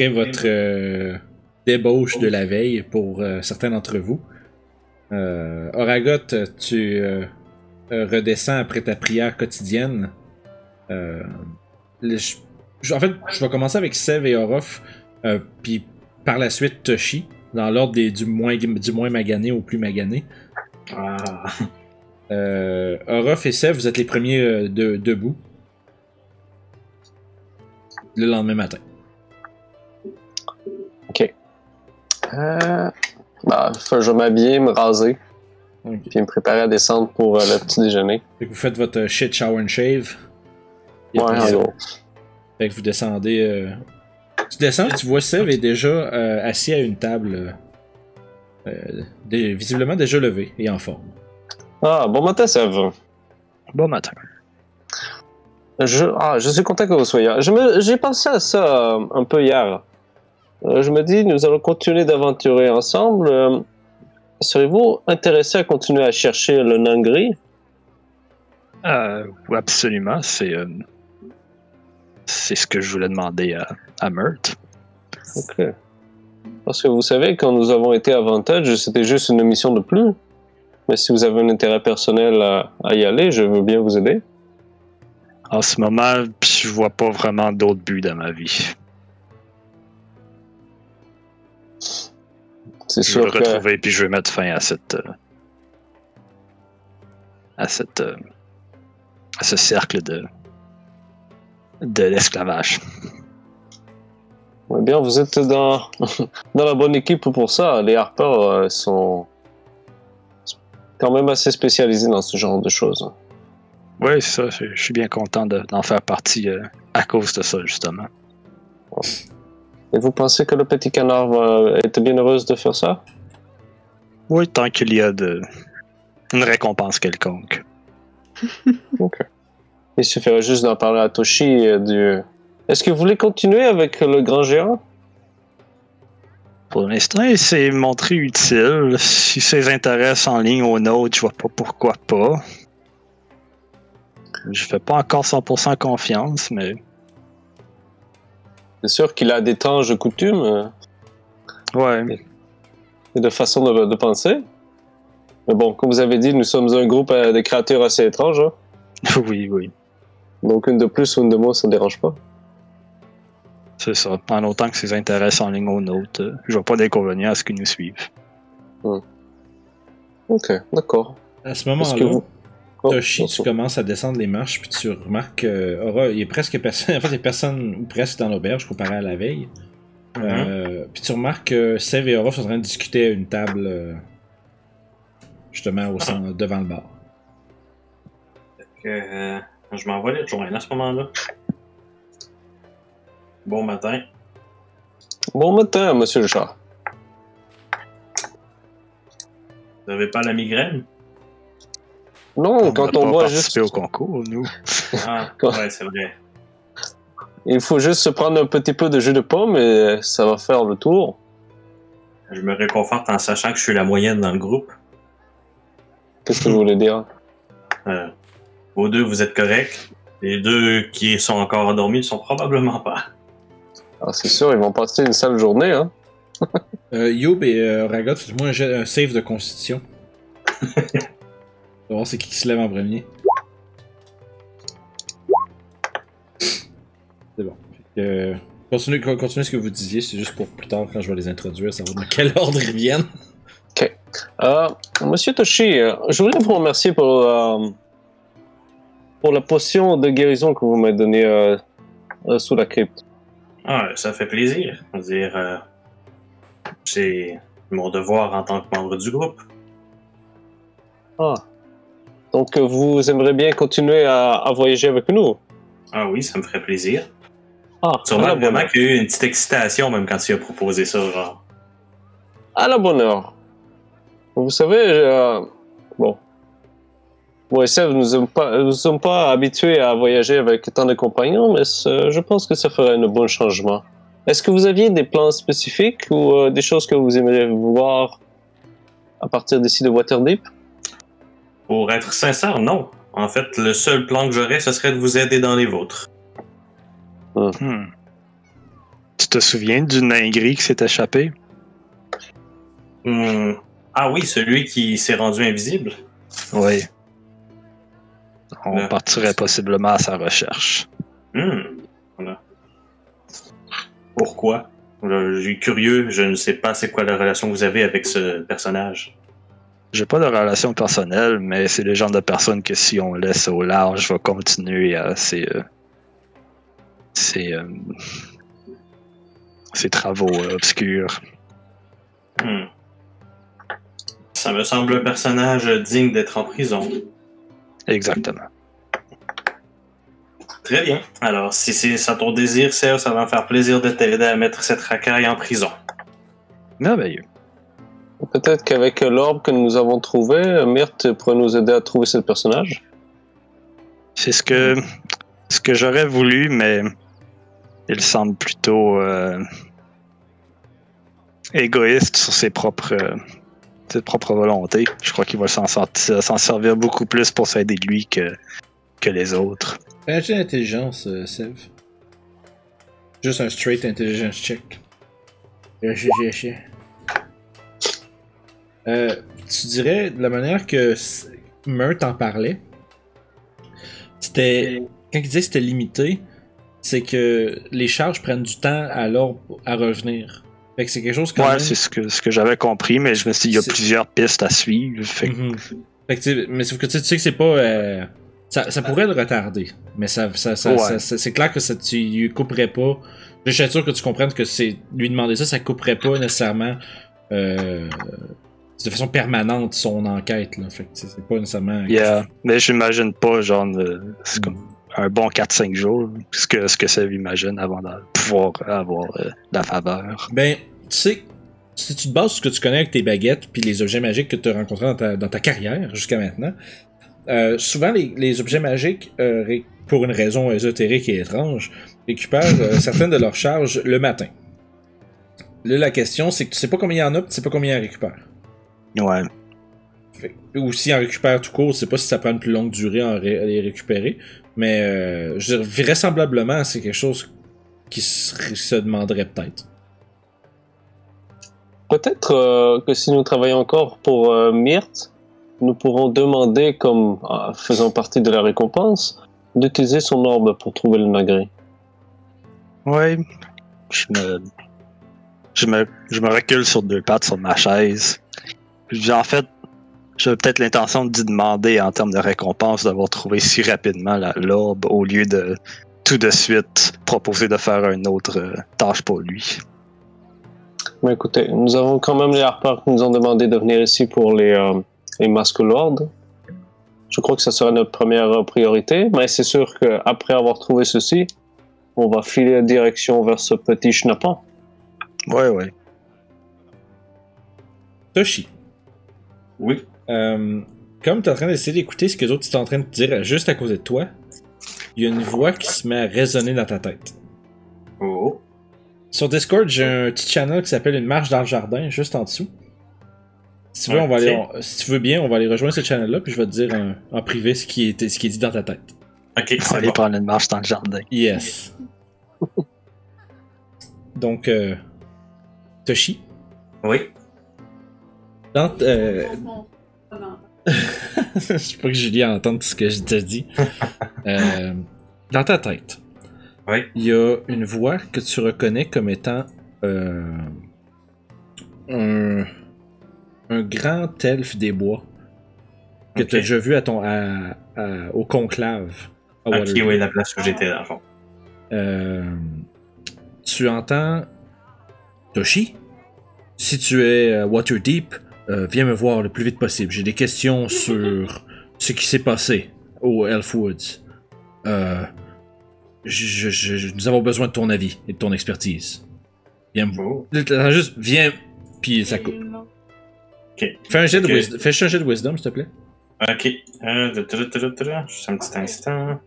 après votre euh, débauche de la veille pour euh, certains d'entre vous. Euh, Oragot, tu redescends après ta prière quotidienne. Le- je- je- en fait, je vais commencer avec Sev et Orof, puis par la suite Toshi, dans l'ordre des- du, moins, du moins magané au plus magané. Ah, Euh, Orof et Sev, vous êtes les premiers de- debout. Le lendemain matin. Euh, bah, faut- je vais m'habiller, me raser, puis me préparer à descendre pour euh, le petit déjeuner. Fait que vous faites votre euh, shit shower and shave. Et Ouais, en gros. Fait que vous descendez. euh, Tu descends, tu vois Sev est déjà euh, assis à une table. euh, euh, dé- visiblement déjà levé et en forme. Ah, bon matin, Sève. Bon matin. Je, ah, je suis content que vous soyez là. Je me- J'ai pensé à ça euh, un peu hier. Euh, je me dis, nous allons continuer d'aventurer ensemble. Euh, Serez-vous intéressé à continuer à chercher le nain gris Euh, oui, absolument. C'est euh, c'est ce que je voulais demander à, à Mert. Ok. Parce que vous savez, quand nous avons été à Vantage, c'était juste une mission de plus. Mais si vous avez un intérêt personnel à, à y aller, je veux bien vous aider. En ce moment, je vois pas vraiment d'autre but dans ma vie. C'est Je sûr le que... retrouver puis je veux mettre fin à cette euh, à cette euh, à ce cercle de de l'esclavage. Eh bien, vous êtes dans, dans la bonne équipe pour ça. Les Harper euh, sont quand même assez spécialisés dans ce genre de choses. Oui, c'est ça. Je suis bien content de- d'en faire partie euh, à cause de ça, justement. Et vous pensez que le petit canard va être bien heureuse de faire ça? Oui, tant qu'il y a de une récompense quelconque. Il suffirait juste d'en parler à Toshi euh, du... Est-ce que vous voulez continuer avec le grand géant? Pour l'instant, il s'est montré utile. Si ses intérêts sont en ligne aux nôtres, je vois pas pourquoi pas. Je fais pas encore 100% confiance, mais C'est sûr qu'il a d'étranges coutumes euh, ouais. et de façons de, de penser. Mais bon, comme vous avez dit, nous sommes un groupe euh, de créatures assez étranges. hein. oui, oui. Donc une de plus ou une de moins, ça ne dérange pas. C'est ça. En autant que ses intérêts sont en ligne aux nôtres, euh, je vois pas d'inconvénient à ce qu'ils nous suivent. Ok, d'accord. À ce moment-là, vous... Oh, Toshi, tu commences à descendre les marches, puis tu remarques que Aura, il y a presque personne, en fait, il y a personne ou presque dans l'auberge comparé à la veille. Euh, puis tu remarques que Sev et Aura sont en train de discuter à une table, euh, justement, au centre, devant le bar. que, euh, je m'en vais les rejoindre à ce moment-là. Bon matin. Bon matin, monsieur le chat. Vous avez pas la migraine? Non, quand a on participé juste... au concours, nous. Ah, Quoi? ouais, c'est vrai. Il faut juste se prendre un petit peu de jus de pomme et ça va faire le tour. Je me réconforte en sachant que je suis la moyenne dans le groupe. Qu'est-ce que vous voulez dire? Euh, vos deux, vous êtes corrects. Les deux qui sont encore endormis ne sont probablement pas. Ah, c'est sûr, ils vont passer une sale journée, hein. Euh, Youb et euh, Ragot, faites-moi un, un save de constitution. On va voir c'est qui qui se lève en premier. C'est bon. Euh, continuez, con- continuez ce que vous disiez, c'est juste pour plus tard quand je vais les introduire, savoir dans quel ordre ils viennent. Euh, Monsieur Toshi, euh, je voulais vous remercier pour, euh, pour la potion de guérison que vous m'avez donnée euh, euh, sous la crypte. Ah, ça fait plaisir. Dire, euh, c'est mon devoir en tant que membre du groupe. Ah. Donc euh, vous aimeriez bien continuer à, à voyager avec nous? Ah oui, ça me ferait plaisir. Ah, bonne vraiment qu'il y a eu une petite excitation même quand tu as proposé ça, genre. à la bonne heure. Vous savez, euh, bon, moi et Sèvres, nous ne sommes, pas- nous sommes pas habitués à voyager avec tant de compagnons, mais je pense que ça ferait un bon changement. Est-ce que vous aviez des plans spécifiques ou euh, des choses que vous aimeriez voir à partir d'ici de Waterdeep? Pour être sincère, non. En fait, le seul plan que j'aurais, ce serait de vous aider dans les vôtres. Hmm. Tu te souviens d'une dinguerie qui s'est échappée? Hmm. Ah oui, celui qui s'est rendu invisible. Oui. On partirait possiblement à sa recherche. Hmm. Voilà. Pourquoi? Je suis curieux, je ne sais pas c'est quoi la relation que vous avez avec ce personnage. J'ai pas de relation personnelle, mais c'est le genre de personne que si on laisse au large, va continuer à ses, euh, ses, euh, ses travaux euh, obscurs. Hmm. Ça me semble un personnage digne d'être en prison. Exactement. Très bien. Alors, si c'est ça ton désir, Serge, ça va me faire plaisir de t'aider à mettre cette racaille en prison. Merveilleux. Peut-être qu'avec l'orbe que nous avons trouvé, Myrte pourrait nous aider à trouver ce personnage. C'est ce que, ce que j'aurais voulu, mais il semble plutôt euh, égoïste sur ses propres, euh, ses propres volontés. Je crois qu'il va s'en sortir- s'en servir beaucoup plus pour s'aider de lui que, que les autres. Un jet d'intelligence, euh, Sev. Juste un straight intelligence check. J'ai. Euh, tu dirais, de la manière que Meurt en parlait, c'était. Quand il disait que c'était limité, c'est que les charges prennent du temps à à revenir. Fait que c'est quelque chose quand Ouais, même- c'est ce que, ce que j'avais compris, mais je me suis dit, il y a plusieurs pistes à suivre. Fait que- Mhm. Fait que, tu sais, mais sauf que tu sais- tu sais que c'est pas. euh, ça, ça pourrait le retarder. Mais ça, ça, ça- Ouais. ça- ça- c'est clair que ça, tu lui couperais pas. Je suis sûr que tu comprennes que c'est lui demander ça, ça couperait pas nécessairement euh, de façon permanente son enquête. Là. Fait que c'est pas nécessairement. Yeah. Mais j'imagine pas, genre, euh, c'est comme un bon 4-5 jours, ce que, ce que ça imagine avant de pouvoir avoir euh, la faveur. Ben, tu sais, si tu te bases sur ce que tu connais avec tes baguettes puis les objets magiques que tu as rencontrés dans ta, dans ta carrière jusqu'à maintenant, euh, souvent les, les objets magiques, euh, ré- pour une raison ésotérique et étrange, récupèrent certaines de leurs charges le matin. Là, la question, c'est que tu sais pas combien il y en a, tu sais pas combien ils en récupèrent. Ouais. Fait- Ou s'ils en récupèrent tout court, c'est pas si ça prend une plus longue durée à, les récupérer. Mais euh, je veux dire, vraisemblablement, c'est quelque chose qui se, se demanderait peut-être. Peut-être euh, que si nous travaillons encore pour euh, Myrte, nous pourrons demander, comme euh, faisant partie de la récompense, d'utiliser son orbe pour trouver le magret. Ouais. Je me, je me, je me recule sur deux pattes sur ma chaise. Puis, en fait, j'avais peut-être l'intention de lui demander en termes de récompense d'avoir trouvé si rapidement la l'orbe au lieu de tout de suite proposer de faire une autre euh, tâche pour lui. Mais écoutez, nous avons quand même les harpeurs qui nous ont demandé de venir ici pour les, euh, les masques lords. Je crois que ça sera notre première priorité, mais c'est sûr qu'après avoir trouvé ceci, on va filer la direction vers ce petit schnappant. Ouais, ouais. Toshi. Oui. Euh, comme tu es en train d'essayer d'écouter ce que les autres sont en train de te dire juste à côté de toi, il y a une voix qui se met à résonner dans ta tête. Oh. Sur Discord, j'ai un petit channel qui s'appelle Une marche dans le jardin, juste en dessous. Si tu veux, on va aller, on- si tu veux bien, on va aller rejoindre ce channel-là, puis je vais te dire en, en privé ce qui, est, ce qui est dit dans ta tête. Ok, On va aller bon. prendre une marche dans le jardin. Yes. Donc, euh, Toshi, Oui. Dans, euh, je sais pas que Julie entende ce que je te dis. Euh, dans ta tête, Oui. il y a une voix que tu reconnais comme étant euh, un, un grand elfe des bois que tu as déjà vu à ton, à- à- au conclave. à Ok, oui, la place où j'étais, fond. Euh, tu entends Toshi, si tu es à Waterdeep, euh, viens me voir le plus vite possible. J'ai des questions sur ce qui s'est passé au Elfwoods. Euh, je- je- je- nous avons besoin de ton avis et de ton expertise. Viens me voir. Juste, viens, puis ça coupe. Ok. Fais un jet de Ok. wisdom, fais un jet de wisdom, s'il te plaît. Ok. Euh, Juste un petit instant.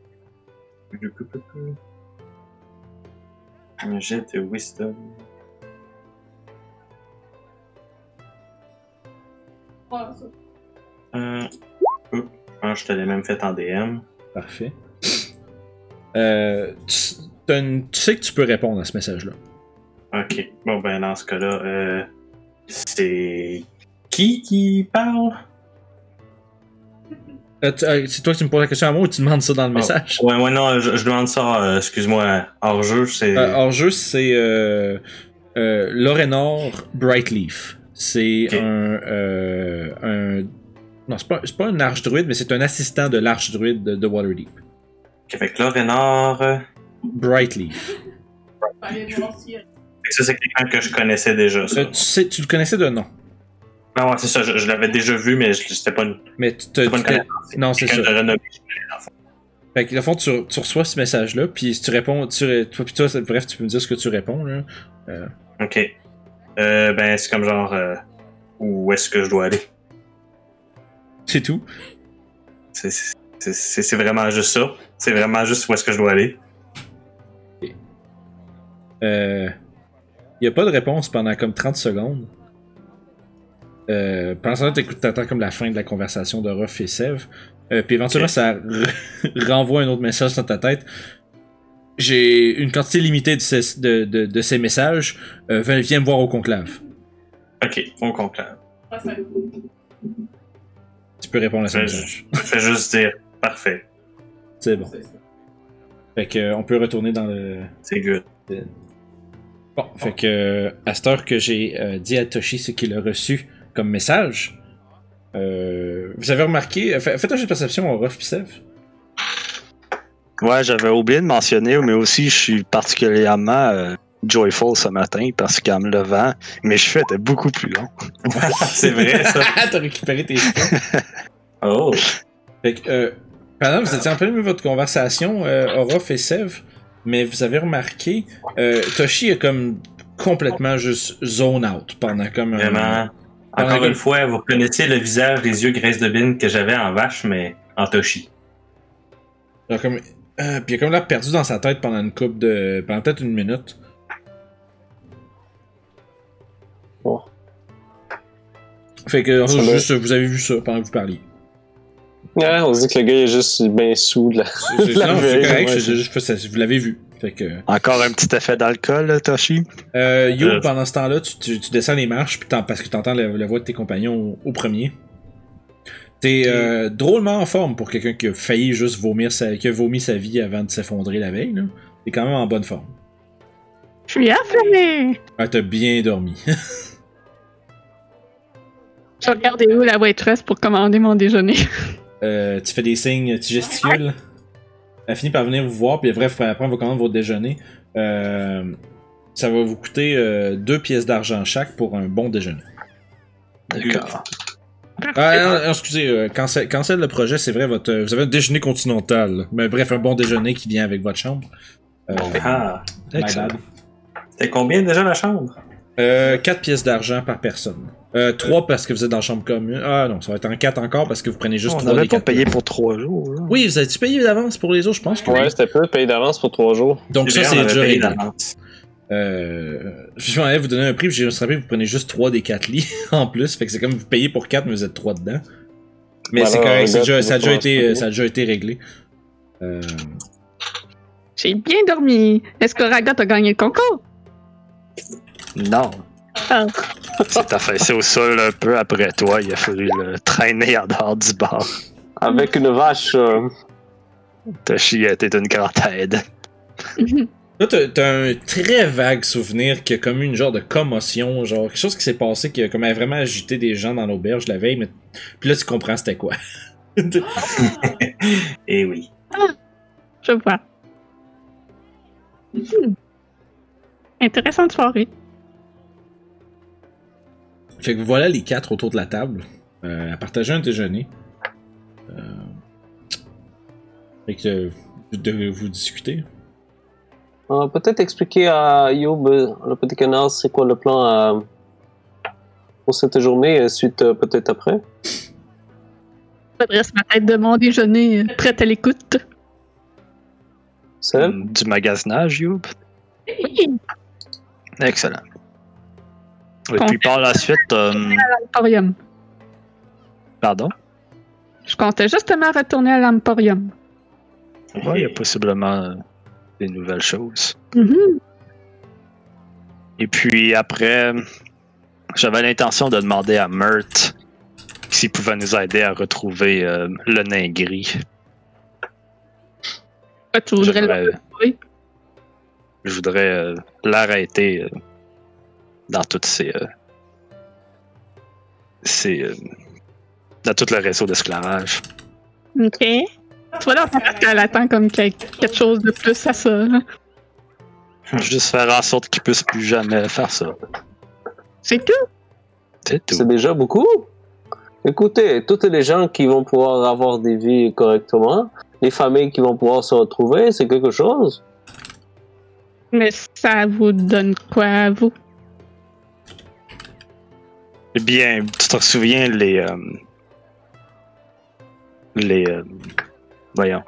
Un jet de wisdom. Je pense que je te l'ai même fait en DM. Parfait. Euh, tu, t'as une- tu sais que tu peux répondre à ce message-là. Ok. Bon, ben, dans ce cas-là, euh, c'est qui qui parle? Euh, tu- euh, c'est toi qui me poses la question à moi ou tu demandes ça dans le Oh. message? Ouais, ouais, non, je, je demande ça, euh, excuse-moi, hors jeu, c'est. Euh, hors jeu, c'est euh, euh, Lorenor Brightleaf. C'est un, euh, un. Non, c'est pas, c'est pas un arche-druide, mais c'est un assistant de l'arche-druide de, de Waterdeep. Ok, fait que là, Renard. euh, Brightleaf. ça, c'est quelqu'un que je connaissais déjà, ça. Euh, tu, sais, tu le connaissais de nom, Non, ouais, c'est ça, je, je l'avais déjà vu, mais je- c'était pas une, mais tu te. pas une tu non, c'est ça. de. Fait que, dans le fond, tu, tu reçois ce message-là, puis si tu réponds, tu, ré- toi, puis toi, bref, tu peux me dire ce que tu réponds, là. Ok. Euh, ben, c'est comme genre. euh, où est-ce que je dois aller? C'est tout. C'est- vraiment juste ça. C'est vraiment juste où est-ce que je dois aller. Euh, y a pas de réponse pendant comme 30 secondes. Euh, pendant t'écoutes, t'attends comme la fin de la conversation de Ruff et Sev. Euh, puis éventuellement, ça re- renvoie un autre message dans ta tête. J'ai une quantité limitée de ces, de, de- de ces messages. Euh, viens, me voir au conclave. Ok, on conclave. Tu peux répondre à ce Ouais, message. Je fais juste dire parfait. C'est bon. Fait que, euh, on peut retourner dans le. C'est good. Bon, fait que euh, à cette heure que j'ai euh, dit à Toshi ce qu'il a reçu comme message, euh, vous avez remarqué, fa- faites un jeu de perception au Ruff pis Sev. Ouais, j'avais oublié de mentionner, mais aussi je suis particulièrement euh, joyful ce matin parce qu'en me levant, mes cheveux étaient beaucoup plus longs. c'est vrai, ça. T'as récupéré tes cheveux. Oh. Fait que, euh, pendant que vous étiez en plein milieu de votre conversation, euh, Orof et Sev, mais vous avez remarqué, euh, Toshi est comme complètement juste zone out pendant comme un- Vraiment. Pendant Encore une fois, vous reconnaissez le visage, les yeux graisse de bine que j'avais en vache, mais en Toshi. genre comme, euh, puis il a comme l'air perdu dans sa tête pendant une coupe de, pendant peut-être une minute. Oh. Fait que Ça juste, vous avez vu ça pendant que vous parliez. Ouais, on se dit que le gars est juste bien sous de la. C'est correct, ouais. juste- vous l'avez vu. Fait que, Encore un petit effet d'alcool, là, Toshi? euh, Yo, Euh, pendant ce temps-là, tu, tu- tu descends les marches puis parce que t'entends la, la voix de tes compagnons au, au premier. T'es euh, drôlement en forme pour quelqu'un qui a failli juste vomir sa, qui a vomi sa vie avant de s'effondrer la veille. là. T'es quand même en bonne forme. Je suis affamé. Ah, t'as bien dormi. Je regardais où la waitress pour commander mon déjeuner. Euh, tu fais des signes, tu gesticules. Elle finit par venir vous voir, puis bref, après, on va commander votre déjeuner. Euh, ça va vous coûter euh, deux pièces d'argent chaque pour un bon déjeuner. D'accord. Ah, non, non, excusez, euh, cancel, cancel le projet, c'est vrai, votre, euh, vous avez un déjeuner continental. Mais bref, un bon déjeuner qui vient avec votre chambre. Euh, Ah. C'était combien déjà la chambre? Euh, 4 pièces d'argent par personne. Euh, 3 parce que vous êtes dans la chambre commune. Ah non, ça va être en 4 encore parce que vous prenez juste On 3 n'avait des pas payé pour trois jours. là. Oui, vous avez-tu payé d'avance pour les autres, je pense que oui. Ouais, c'était peu, payer d'avance pour trois jours. Donc ça, on c'est avait déjà payé réglé. Euh, je vais vous donner un prix, juste rappelé que vous prenez juste 3 des 4 lits en plus. Fait que c'est comme vous payez pour 4, mais vous êtes 3 dedans. Mais Voilà, c'est correct, déjà- ça, a vas déjà pas été, se ça a déjà été réglé. Euh, J'ai bien dormi. Est-ce que Ragot a gagné le concours? Non. Ah. C'est affaissé au sol un peu après toi. Il a fallu le traîner en dehors du bar. Avec une vache. euh, Toshi a été d'une grande aide. Là, t'as un très vague souvenir qu'il y a comme eu une genre de commotion, genre quelque chose qui s'est passé qui a comme vraiment agité des gens dans l'auberge la veille, mais puis là tu comprends c'était quoi. Eh oui. Je vois. Hmm. Intéressante soirée. fait que voilà les quatre autour de la table euh, à partager un déjeuner. Euh, fait que euh, de vous discuter. On va peut-être expliquer à Yob, euh, le petit canard, c'est quoi le plan euh, pour cette journée, et suite euh, peut-être après? Je dresse ma tête de mon déjeuner, euh, prête à l'écoute. Seb? Du magasinage, Youb? Oui, Excellent. Et puis par la suite, euh, l'Emporium. pardon? Je comptais justement retourner à l'Emporium. Ouais, il y a possiblement euh, des nouvelles choses. Mhm. Et puis après, j'avais l'intention de demander à Mert s'il pouvait nous aider à retrouver euh, le nain gris. Tu voudrais le retrouver? Je voudrais euh, l'arrêter euh, dans toutes ces. ces dans tout le réseau d'esclavage. Ok. Tu vois là, qu'elle attend comme quel- quelque chose de plus à ça. là. Juste faire en sorte qu'il puisse plus jamais faire ça. C'est tout. C'est tout. C'est déjà beaucoup. Écoutez, toutes les gens qui vont pouvoir avoir des vies correctement, les familles qui vont pouvoir se retrouver, c'est quelque chose. Mais ça vous donne quoi à vous? Eh bien, tu te souviens les. euh, les. euh, voyons.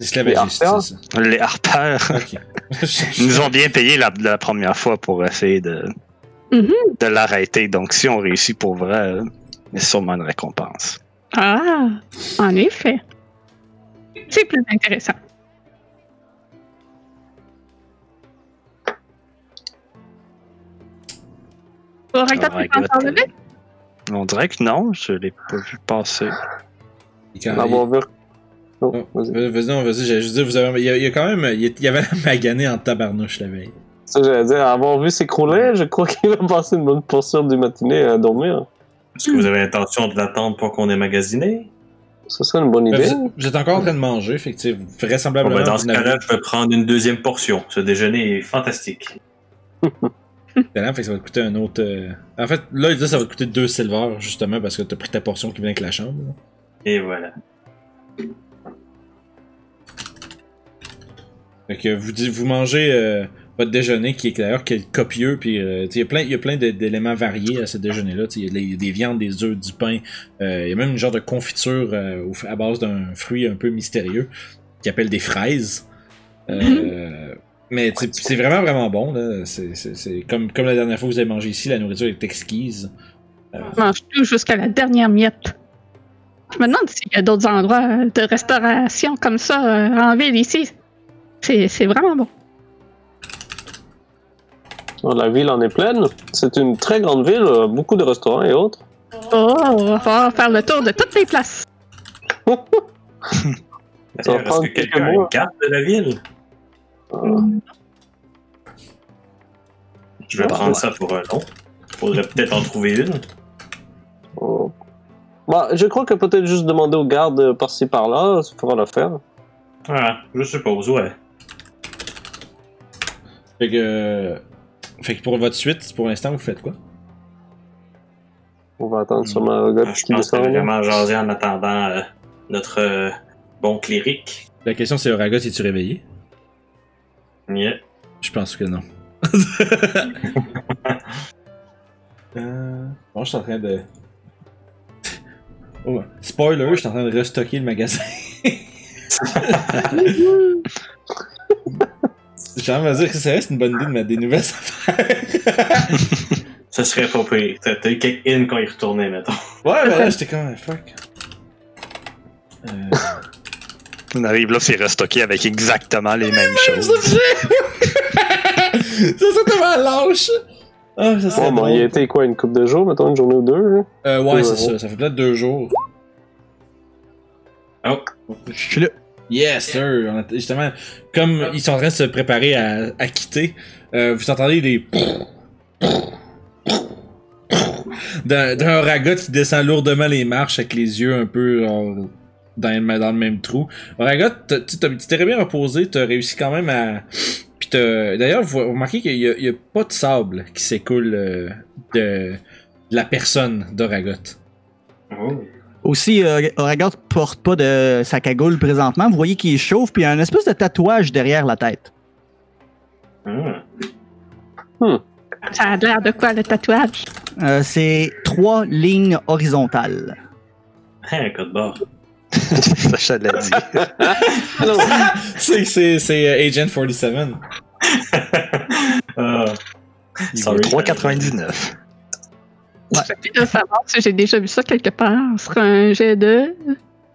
C'est ça. Les harpeurs. Ok. Ils nous ont bien payé la, la première fois pour essayer de, Mhm. de l'arrêter. Donc, si on réussit pour vrai, a sûrement une récompense. Ah, en effet. C'est plus intéressant. Parler? On dirait que non, je l'ai pas vu passer. Avoir vu. Oh, Oh, vas-y. vas- Vas-y, non, vas-y, j'allais juste dire, vous avez, il, y a, il y a quand même, il y avait la magané en tabarnouche la veille. Ça, j'allais dire, avoir vu s'écrouler, je crois qu'il va passer une bonne portion du matinée à dormir. Est-ce que vous avez l'intention de l'attendre pour qu'on ait magasiné? Ce serait une bonne Euh, idée. Vous, vous êtes encore en train de manger, effectivement. Bon, Vraisemblablement. ben, dans ce cas-là, je vais prendre une deuxième portion. Ce déjeuner est fantastique. Excellent, fait que ça va te coûter un autre. euh, En fait, là, il dit que ça va te coûter deux silver, justement, parce que t'as pris ta portion qui vient avec la chambre. Et voilà. Fait que vous, vous mangez euh, votre déjeuner, qui est d'ailleurs qui est copieux, puis euh, il y a plein, il y a plein de- d'éléments variés à ce déjeuner-là. Tu sais, Il y, a des- il y a des viandes, des œufs, du pain. euh, il y a même une genre de confiture euh, à base d'un fruit un peu mystérieux qui appelle des fraises. Euh, Mais c'est vraiment, vraiment bon. là. C'est comme, comme la dernière fois que vous avez mangé ici, la nourriture est exquise. Je mange tout jusqu'à la dernière miette. Je me demande s'il y a d'autres endroits de restauration comme ça euh, en ville ici. C'est c'est vraiment bon. La ville en est pleine. C'est une très grande ville, euh, beaucoup de restaurants et autres. Oh, on va falloir faire le tour de toutes les places. Est-ce que quelqu'un a quelques une carte de la ville? Je vais prendre ouais. ça pour un long. Faudrait peut-être en trouver une. Oh. Bah, je crois que peut-être juste demander aux gardes euh, par-ci par-là, ça fera l'affaire. Ah, je suppose, ouais. Fait que, euh, fait que pour votre suite, pour l'instant, vous faites quoi? On va attendre sûrement un gars Ah, Je qui pense que descend. vraiment jaser en attendant euh, notre euh, bon cléric. La question c'est Oragot, es-tu réveillé? Yeah. Je pense que non. euh... Bon, je suis en train de. Oh, spoiler, je suis en train de restocker le magasin. J'ai envie de dire que ça reste une bonne idée de mettre des nouvelles affaires. Ce serait pas pire. T'as eu quelques in quand il retournait, mettons. ouais, mais là, j'étais comme, fuck. Euh... On arrive là, c'est restocké avec exactement les mêmes choses. ça serait tellement lâche! Ah, ça serait Ouais, bon, il a été quoi, une couple de jours, mettons, une journée ou deux. Euh, ouais, c'est ça. Ça fait peut-être deux jours. Oh, Je suis là. Yes, sir. On a- justement, comme ils sont en train de se préparer à, à quitter, euh, vous entendez des. d'un d'un Oragot qui descend lourdement les marches avec les yeux un peu genre, dans, le, dans le même trou. Oragot, t'as- tu t'as- tu t'es bien reposé, t'as réussi quand même à. Puis t'as- D'ailleurs, vous remarquez qu'il y, a- pas de sable qui s'écoule euh, de, de la personne d'Oragot. oh. Aussi, euh, Oragot porte pas de sa cagoule présentement. Vous voyez qu'il est chauve, puis il y a un espèce de tatouage derrière la tête. Hmm. Ça a l'air de quoi le tatouage? Euh, c'est trois lignes horizontales. Hein, code barre. Ça, je l'ai dit. Alors, C'est- C'est c'est, euh, Agent 47. Ah. Il Sorry. vaut 3,99. J'essaie de savoir si j'ai déjà vu ça quelque part. Ce serait un jet de.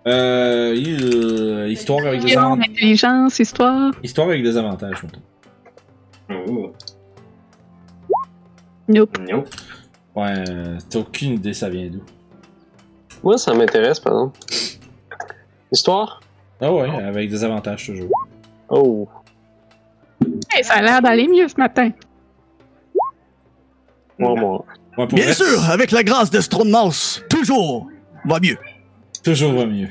Euh, il- euh, histoire avec des avantages. intelligence, histoire. Histoire avec des avantages, mettons. Oh. Nope. Nope. Ouais, euh, t'as aucune idée ça vient d'où. Moi, ça m'intéresse, par exemple. Histoire? Ah ouais, avec des avantages toujours. Oh. Hey, ça a l'air d'aller mieux ce matin. Moi, moi. Ouais, pour Bien vrai, sûr, avec la grâce de Strong Mouse, toujours va mieux. Toujours va mieux.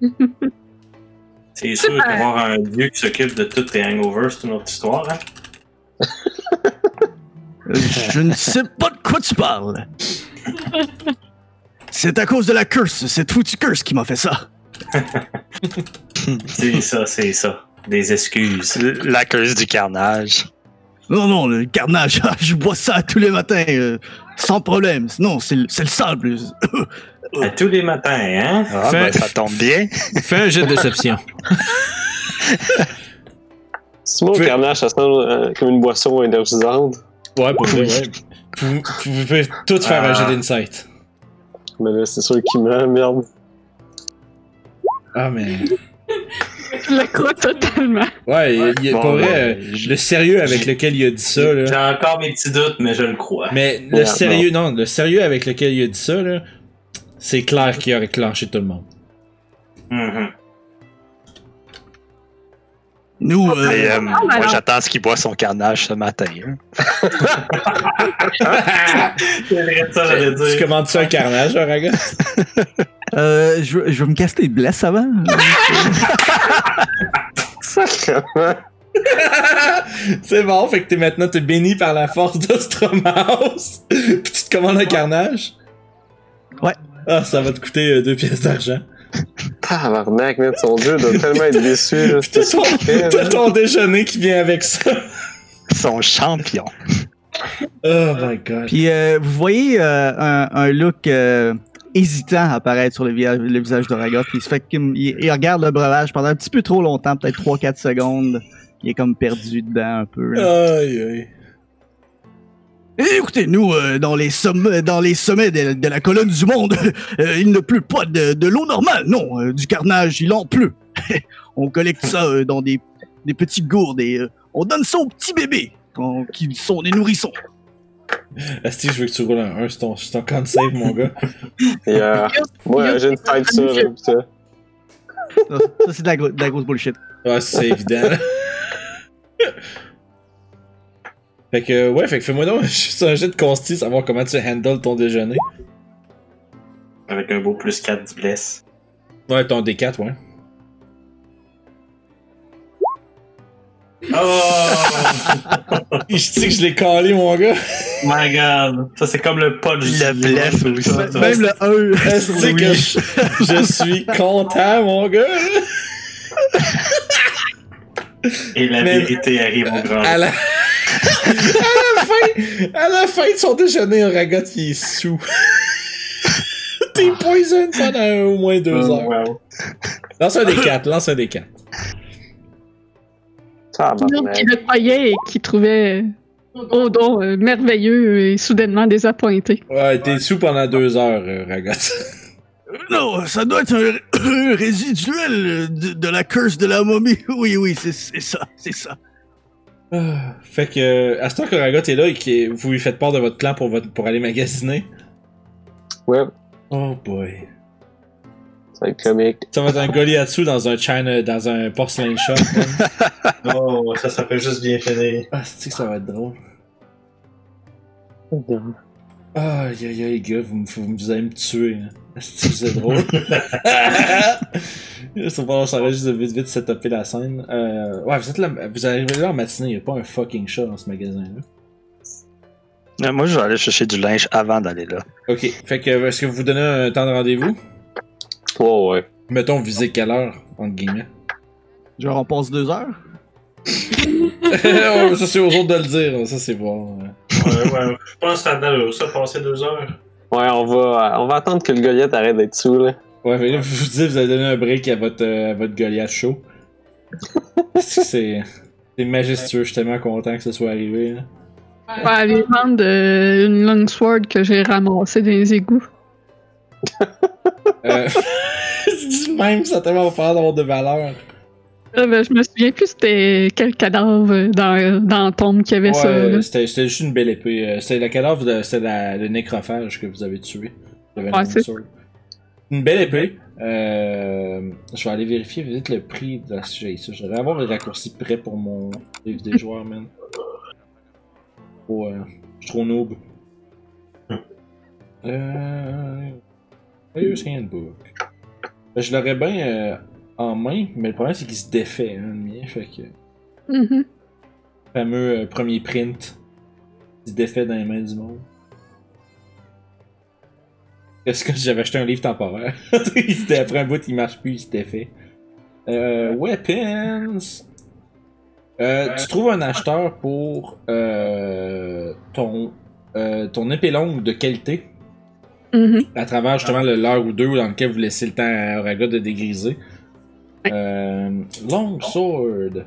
C'est sûr qu'avoir un dieu qui s'occupe de tous tes hangovers, c'est une autre histoire, hein? Je ne sais pas de quoi tu parles. C'est à cause de la curse, cette foutue curse qui m'a fait ça. C'est ça, c'est ça. Des excuses. La curse du carnage. Non, non, le carnage, je bois ça tous les matins, euh, sans problème. Non, c'est le, c'est le sable. À tous les matins, hein? Ah, Fait- ben, ça tombe bien. Fais un jet de déception. C'est moi, le carnage, ça sent euh, comme une boisson énergisante. Ouais, pour vrai, ouais. Vous, vous pouvez tout faire un Ah. jet d'insight. Mais là, c'est sûr qu'il me merde. Ah, mais. Je le crois totalement. Ouais, il, il- Bon, pour vrai, ouais, euh, je- le sérieux avec lequel il a dit ça. J'ai encore mes petits doutes, mais je le crois. Mais le sérieux, non, le sérieux avec lequel il a dit ça, c'est clair qu'il aurait clenché tout le monde. Mhm. Nous, euh, Mais, euh, ben moi, j'attends ce qu'il boit son carnage ce matin. hein. Ça, tu dire. commandes ça un carnage, Oraga? euh, je, veux- je veux me casser les blesses avant. C'est bon, fait que t'es maintenant t'es béni par la force d'Ostromaus. Puis tu te commandes un carnage? Ouais. Ah, ça va te coûter euh, deux pièces d'argent. Tabarnak, man, son dieu doit tellement être déçu. là. T'as C'est ton, t'as déjeuner qui vient avec ça. Son champion. Oh my god. Puis euh, vous voyez euh, un, un look euh, hésitant apparaître sur le, visage d'Oragot. Il se fait qu'il il, il regarde le breuvage pendant un petit peu trop longtemps, peut-être 3-4 secondes. Il est comme perdu dedans un peu. là. Aïe aïe. Écoutez, nous, euh, dans, les sommets, dans les sommets de, de la colonne du monde, euh, il ne pleut pas de, de l'eau normale, non. euh, du carnage, il en pleut. on collecte ça euh, dans des, des petites gourdes et euh, on donne ça aux petits bébés, quand, qui sont des nourrissons. Asti, je veux que tu roules un 1 sur ton, sur ton con save, mon gars. Et, euh, moi, j'ai une tête putain. Ça, ça, c'est de de la grosse bullshit. Ouais, c'est évident. Fait que, ouais, fait que fais-moi donc juste un jet de consti, savoir comment tu handles ton déjeuner. Avec un beau plus 4 du bless. Ouais, ton D4, ouais. Oh! Je sais que je l'ai calé, mon gars. My god! Ça, c'est comme le punch Le ça. Même le 1 Est-ce que je, je suis content, mon gars? Et la Mais- vérité arrive au grand. À la... à la fin, à la fin de son déjeuner, Ragot, il est sous. T'es poison pendant au moins deux Oh, heures. wow. Lance un des quatre, lance un des quatre. Qui le croyait et qui trouvait Odon euh, merveilleux et soudainement désappointé. Ouais, t'es sous pendant deux heures, euh, Ragot. Non, ça doit être un, un résiduel de, de la curse de la momie. Oui, oui, c'est ça, c'est ça. Ah, fait que, à ce temps que Ragot est là et que vous lui faites part de votre plan pour, votre, pour aller magasiner. Ouais, Oh boy. ça va être comique. Ça va être un Goliath dans un China, dans un porcelain shop. Oh, ça, ça peut juste bien finir. Ah, c'est que ça va être drôle? Ah, aïe aïe aïe, gars, vous, me- vous, vous allez me tuer. Hein. C'est drôle. C'est bon, on s'en va juste de vite vite setuper la scène. Euh, ouais, vous êtes là, vous arrivez là en matinée, y a pas un fucking chat dans ce magasin-là. Euh, Moi, je vais aller chercher du linge avant d'aller là. Ok, fait que, est-ce que vous vous donnez un temps de rendez-vous? Oh, ouais. Mettons, viser quelle heure, entre guillemets? Genre, on passe deux heures? Ça, c'est aux autres de le dire, ça, c'est bon. ouais. Ouais, ouais. Je pense que ça ça, passer deux heures. Ouais, on va, on va attendre que le Goliath arrête d'être sous, là. Ouais, mais là, vous vous dites, vous avez donné un break à votre, euh, à votre Goliath show. c'est c'est majestueux, je suis tellement content que ça soit arrivé. Là. On va aller vendre euh, une longsword que j'ai ramassée dans les égouts. Euh, c'est du même, ça a tellement peur d'avoir de valeur. Euh, ben, je me souviens plus c'était quel cadavre dans, dans la tombe qui avait ça. là. Ouais, c'était c'était juste une belle épée. Euh, C'est le cadavre, de- c'est le nécrophage que vous avez tué. Le Ouais. Une belle épée. Euh, je vais aller vérifier vite le prix de la ça. Je devrais avoir le raccourci prêt pour mon livre des joueurs, man. Oh, euh, je suis trop noob. Euh. Player's Handbook. Je l'aurais bien euh, en main, mais le problème c'est qu'il se défait, hein, le mien. Fait que Mhm. fameux euh, premier print qui se défait dans les mains du monde. Est-ce que j'avais acheté un livre temporaire? Il Après un bout, il marche plus, il se défait. Euh, weapons. Euh, tu trouves un acheteur pour euh, ton, euh, ton épée longue de qualité Mhm. à travers justement le l'heure ou deux dans lequel vous laissez le temps à Auraga de dégriser. Euh, long Sword.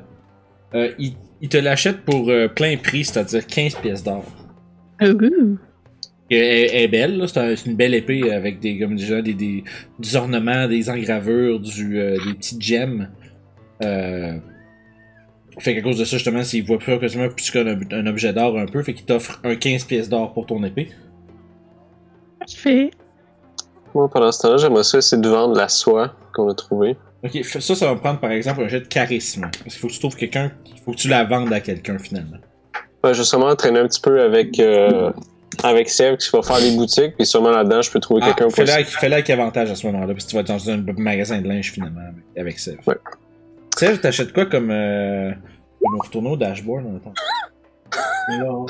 Euh, il, il te l'achète pour euh, plein prix, c'est-à-dire 15 pièces d'or. Ouh. Elle, elle est belle, c'est un- c'est une belle épée avec des, comme déjà, des, des, des ornements, des engravures, du, euh, des petites gemmes. Euh, fait qu'à cause de ça, justement, s'il voit plus quasiment plus qu'un un objet d'or un peu, fait qu'il t'offre un 15 pièces d'or pour ton épée. Parfait. Moi, pendant ce temps-là, j'aimerais ça essayer de vendre la soie qu'on a trouvée. Ok, ça, ça va prendre par exemple un jet de charisme. Parce qu'il faut que tu trouves quelqu'un, il faut que tu la vendes à quelqu'un finalement. Ben, je vais sûrement traîner un petit peu avec, euh, avec Sèvres qui va faire des boutiques, puis sûrement là-dedans, je peux trouver Ah, quelqu'un pour avec, fais-le avec avantage à ce moment-là, parce que tu vas dans un magasin de linge finalement avec, avec Sev. Ouais. Sev, t'achètes quoi comme. Euh... On va retourner au dashboard en attendant.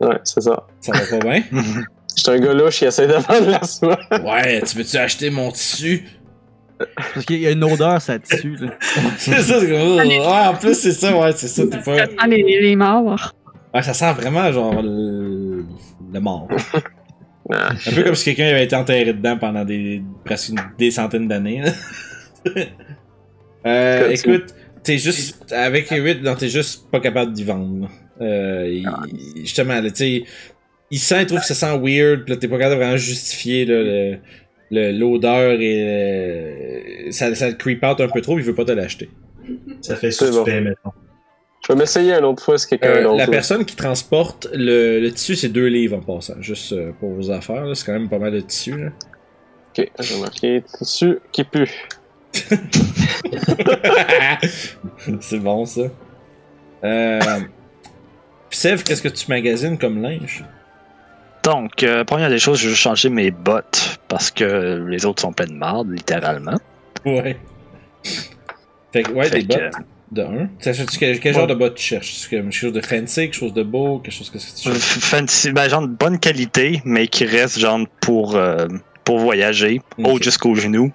Ouais, c'est ça. Ça va pas bien? J'étais un gars louche qui essaie de vendre la soie. Ouais, tu veux-tu acheter mon tissu? Parce qu'il y a une odeur, ça dessus. Là. c'est ça, c'est comme. Ouais, en plus, c'est ça, ouais, c'est ça, t'es pas. Ça sent les, les morts. Ouais, ça sent vraiment genre le, le mort. Ah, Un peu comme si quelqu'un avait été enterré dedans pendant des presque une- des centaines d'années. euh, écoute, t'es juste avec 8, non, t'es juste pas capable d'y vendre. Euh, il- justement, là, tu sais, il sent, il trouve que ça sent weird, pis là, t'es pas capable de vraiment justifier là, le- l'odeur et euh, ça, ça le creep out un peu trop, il veut pas te l'acheter. Ça fait C'est suspect, mettons. Je vais m'essayer une autre fois si quelqu'un Euh, d'autre. la là. personne qui transporte le, le tissu, c'est deux livres en passant, juste euh, pour vos affaires, c'est quand même pas mal de tissu. Là. Ok, j'ai marqué tissu qui pue. c'est bon ça. Euh... Sev, qu'est-ce que tu magasines comme linge? Donc, euh, première des choses, je vais changer mes bottes parce que les autres sont pleines de marde, littéralement. Ouais. Fait que, ouais, Fait des que, bottes. De un. Quel, quel genre de bottes tu cherches? Quelque chose de fancy, quelque chose de beau, quelque chose que tu cherches? fancy, ben, genre de bonne qualité, mais qui reste genre pour, euh, pour voyager, haut jusqu'au genou.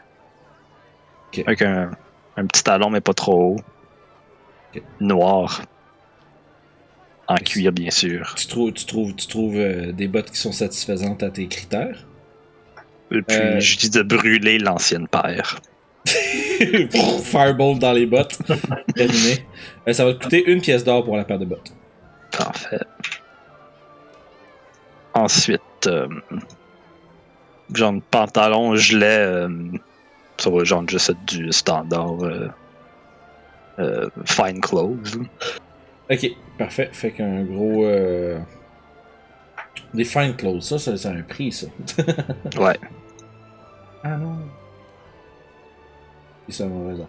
Avec un, un petit talon, mais pas trop haut. Noir. En cuir, bien sûr. Tu trouves, tu trouves, tu trouves euh, des bottes qui sont satisfaisantes à tes critères? Et puis, Euh. je dis de brûler l'ancienne paire. Fireball dans les bottes. Terminé. Euh, ça va te coûter une pièce d'or pour la paire de bottes. Parfait. Ensuite, genre de pantalon, euh, ça va genre juste être du standard fine clothes. Ok, parfait. Fait qu'un gros. Euh... Des fine clothes, ça, ça, ça a un prix, ça. Ouais. Ah non. C'est ça, mauvais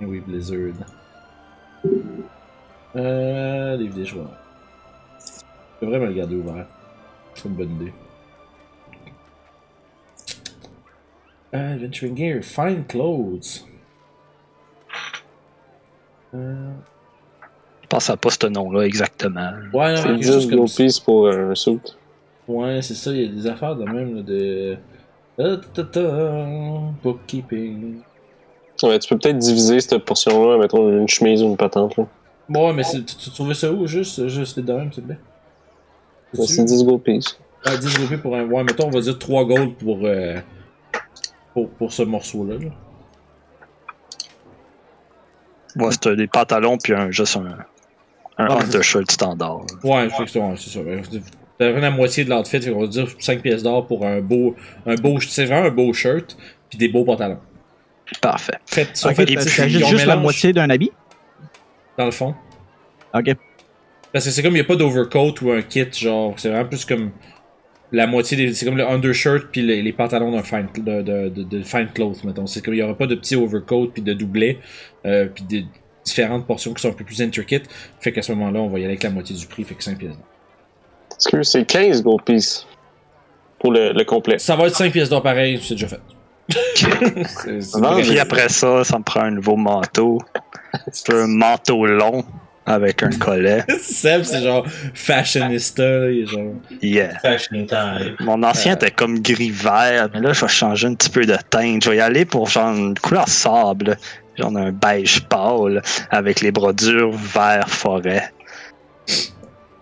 oui, Blizzard. Euh. Livre des joueurs. Je devrais me le garder ouvert. C'est une bonne idée. Euh, Adventuring Gear, Fine Clothes. Euh... Pense à pas ce nom-là exactement. Ouais, non, C'est quelque chose 10 comme gold ça. pieces pour euh, un suit. Ouais, c'est ça, il y a des affaires de même, là, de. Ta, ta, ta, Bookkeeping. Ouais, tu peux peut-être diviser cette portion-là, mettons une chemise ou une patente. Là. Bon, ouais, mais c'est- tu, tu trouvais ça où, juste, juste les de même, s'il te plaît? Ouais, C'est 10 gold pieces. Ah, 10 roupies pour un. Ouais, mettons, on va dire 3 gold pour. euh, pour, pour ce morceau-là. Là. Moi, c'est des pantalons puis un, juste un, un Ah, undershirt standard. Ouais, je sais que c'est ouais, c'est ça. Ouais, T'as vraiment la moitié de l'outfit, fait qu'on va dire 5 pièces d'or pour un beau. Un beau. C'est vraiment un beau shirt, puis des beaux pantalons. Parfait. Faites, sont Ok, faites il petits- s'agit ils ont juste la moitié d'un habit? Dans le fond. Ok. Parce que c'est comme il n'y a pas d'overcoat ou un kit, genre. C'est vraiment plus comme la moitié des. C'est comme le undershirt puis les, les pantalons d'un fine, de, de, de, de fine cloth, mettons. C'est comme il n'y aura pas de petits overcoat puis de doublets, euh, puis de différentes portions qui sont un peu plus intricate. Fait qu'à ce moment-là, on va y aller avec la moitié du prix, fait que 5 pièces d'or. Est-ce que c'est 15 gold pieces pour le, le complet? Ça va être 5 pièces d'or pareil, c'est déjà fait. C'est- c'est Non, vrai. Puis après ça, ça me prend un nouveau manteau. C'est un manteau long avec un collet. Seb, c'est genre fashionista, là, genre. Yeah. Fashion time. Mon ancien était comme gris-vert, mais là, je vais changer un petit peu de teinte. Je vais y aller pour genre une couleur sable. Genre un beige pâle avec les brodures vert forêt.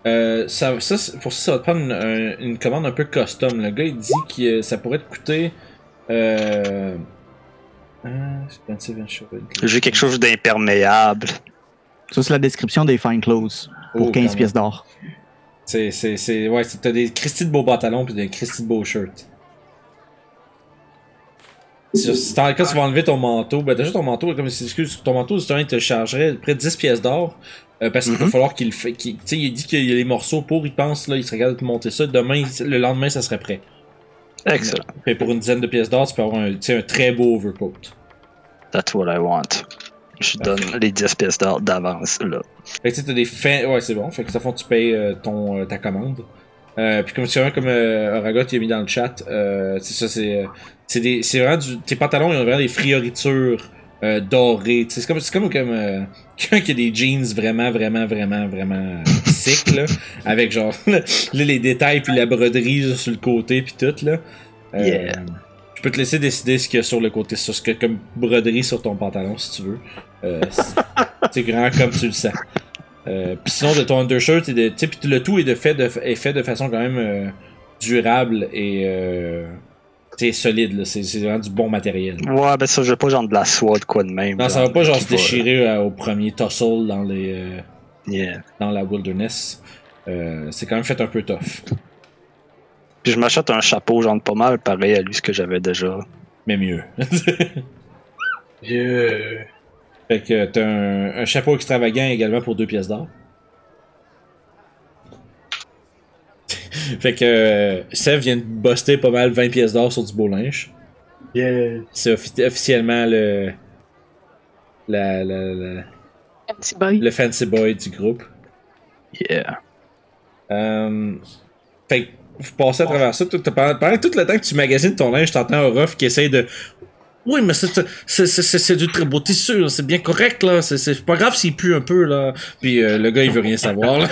Euh, ça, pour ça, ça va te prendre une, un- une commande un peu custom. Le gars, il dit que ça pourrait te coûter. Euh... ah. J'ai quelque chose d'imperméable. Ça, c'est la description des fine clothes pour Oh, 15 quand pièces d'or. C'est, c'est, c'est, ouais, c'est- t'as des Christy de beaux pantalons puis des Christy de beaux shirts. Quand tu vas enlever ton manteau, ben déjà ton manteau, comme si excuse, ton manteau, justement, il te chargerait près de 10 pièces d'or. euh, parce qu'il va Mhm. falloir qu'il fait. qu'il- Tu sais, il dit qu'il y a les morceaux pour, il pense, là, il serait capable de te monter ça. Demain, le lendemain, ça serait prêt. Excellent. Puis pour une dizaine de pièces d'or, tu peux avoir un, très beau overcoat. That's what I want. Je donne les 10 pièces d'or d'avance, là. Fait que tu t'as des fins. Ouais, c'est bon. Fait que ça fond, tu payes euh, ton, euh, ta commande. Euh, puis comme c'est vraiment comme euh, Aragot il a mis dans le chat, euh, c'est ça, c'est. euh, c'est des. C'est vraiment du. Tes pantalons, ils ont vraiment des frioritures euh, dorées. Tu C'est comme, c'est comme, comme euh, quelqu'un qui a des jeans vraiment, vraiment, vraiment, vraiment euh, sick, là. Avec genre là, les détails puis la broderie là, sur le côté puis tout, là. Yeah. Je peux te laisser décider ce qu'il y a sur le côté, sur ce que comme broderie sur ton pantalon si tu veux. Euh, c'est- c'est grand comme tu le sens. Euh, puis sinon de ton undershirt et de, tu sais, puis le tout est de fait de est fait de façon quand même euh, durable et euh, solide là. C'est c'est vraiment du bon matériel. Ouais, ben ça, je veux pas genre de la soie de quoi de même. Non, ça va pas genre se déchirer euh, au premier tussle dans les euh, Yeah. dans la wilderness. Euh, c'est quand même fait un peu tough, Puis je m'achète un chapeau, genre pas mal pareil à lui ce que j'avais déjà. mais mieux. Yeah. Fait que t'as un, un chapeau extravagant également pour deux pièces d'or. fait que euh, Sev vient de buster pas mal 20 pièces d'or sur du beau linge. Yeah. C'est offi- officiellement le, la, la- la- Fancy boy. le fancy boy du groupe. Yeah. Euh, fait que vous passez à travers ça. Tout- pendant tout le temps que tu magasines ton linge, t'entends Orof qui essaye de. Oui, mais c'est, c'est, c'est, c'est- c'est du très beau tissu, là, c'est bien correct, là. C'est, c'est pas grave s'il pue un peu, là. Puis euh, le gars, il veut rien savoir, là.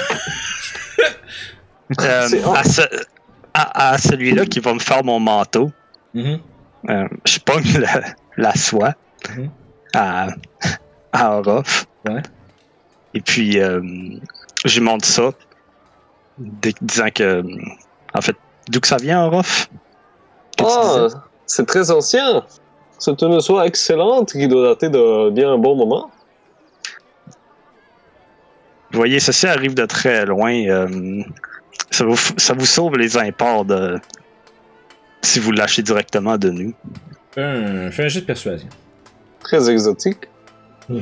Euh, à ce- à, à celui-là qui va me faire mon manteau, Mhm. euh, je pogne la, la soie Mhm. à, à Orof. Ouais. Et puis, euh, je lui montre ça, disant que, en fait, d'où que ça vient, Orof? Ah, disais? c'est très ancien. C'est une soie excellente qui doit dater de bien un bon moment. Vous voyez, ceci arrive de très loin. euh, ça, vous, ça vous sauve les imports de, si vous l'achetez directement de nous. Un, fais un jet de persuasion. Très exotique.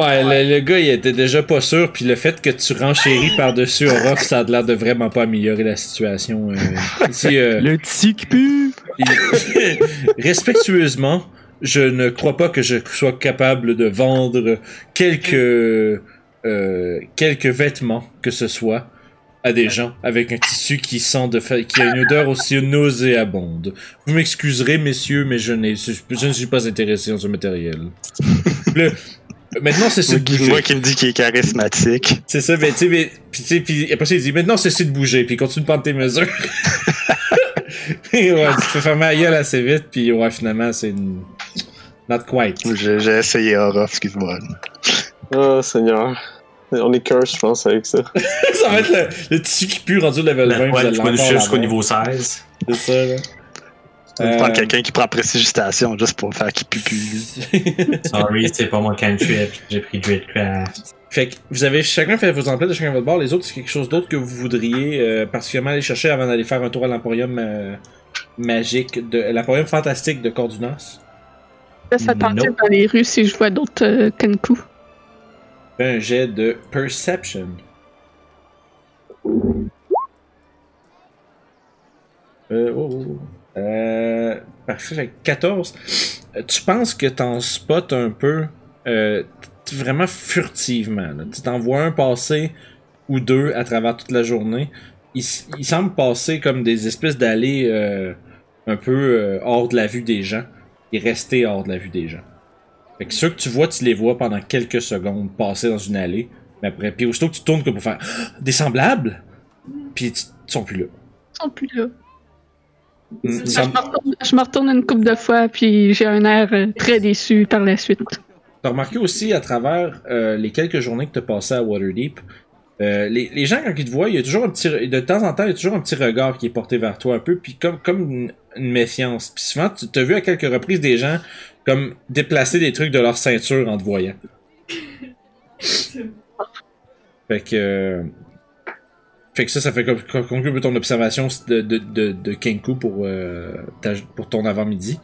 Ouais, le, le gars, il était déjà pas sûr, puis le fait que tu renchéris par-dessus Orof, ça a l'air de vraiment pas améliorer la situation. euh. Ici, euh, Le petit qui pue. Il- Respectueusement, je ne crois pas que je sois capable de vendre quelques euh, quelques vêtements que ce soit à des gens avec un tissu qui sent de fa- qui a une odeur aussi nauséabonde. Vous m'excuserez, messieurs, mais je, n'ai- je ne suis pas intéressé dans ce matériel. Le- maintenant, c'est ce de bouger. Moi qui me dit qu'il est charismatique. C'est ça, mais tu sais, mais- puis puis après ça, il dit maintenant cessez de bouger, puis continue de prendre tes mesures. Et ouais, tu te fais fermer la gueule assez vite, puis ouais, finalement, c'est une. Not quite. J'ai essayé Orof, excuse-moi. Oh, Seigneur. On est curse, je pense, avec ça. ça va être le, le tissu qui pue rendu level 20. La vous poêle, allez tu peux le l'entendre chercher jusqu'au niveau 16. C'est ça, là. Je vais prendre Euh, quelqu'un qui prend précipitation juste pour faire qu'il pue plus. Sorry, c'est pas mon cantrip. J'ai pris Dreadcraft. Fait que vous avez chacun fait vos emplettes de chacun votre bord. Les autres, c'est quelque chose d'autre que vous voudriez euh, particulièrement aller chercher avant d'aller faire un tour à l'Emporium euh, magique, de l'Emporium fantastique de Cordunas. Laisse attentif Non. dans les rues si je vois d'autres euh, Kenku. Fais un jet de Perception. Euh, oh, oh, oh. Euh, parfait, fait que 14. Euh, Tu penses que t'en spots un peu, euh, vraiment furtivement. là. Tu t'en vois un passer ou deux à travers toute la journée. Il, il semble passer comme des espèces d'allées euh, un peu euh, hors de la vue des gens et rester hors de la vue des gens. Fait que ceux que tu vois, tu les vois pendant quelques secondes passer dans une allée. Mais après, puis aussitôt que tu tournes comme pour faire des semblables, puis ils sont plus là. Ils sont plus là. Mm, Je me retourne, je me retourne une couple de fois, puis j'ai un air euh, très déçu par la suite. T'as remarqué aussi à travers euh, les quelques journées que t'as passées à Waterdeep, euh, les, les gens quand ils te voient, il y a toujours un petit, de temps en temps, il y a toujours un petit regard qui est porté vers toi un peu, puis comme comme une, une méfiance. Puis souvent, tu as vu à quelques reprises des gens comme déplacer des trucs de leur ceinture en te voyant. Fait que. Fait que ça, ça fait conclure un peu ton observation de, de, de, de Kenku pour, euh, ta- pour ton avant-midi.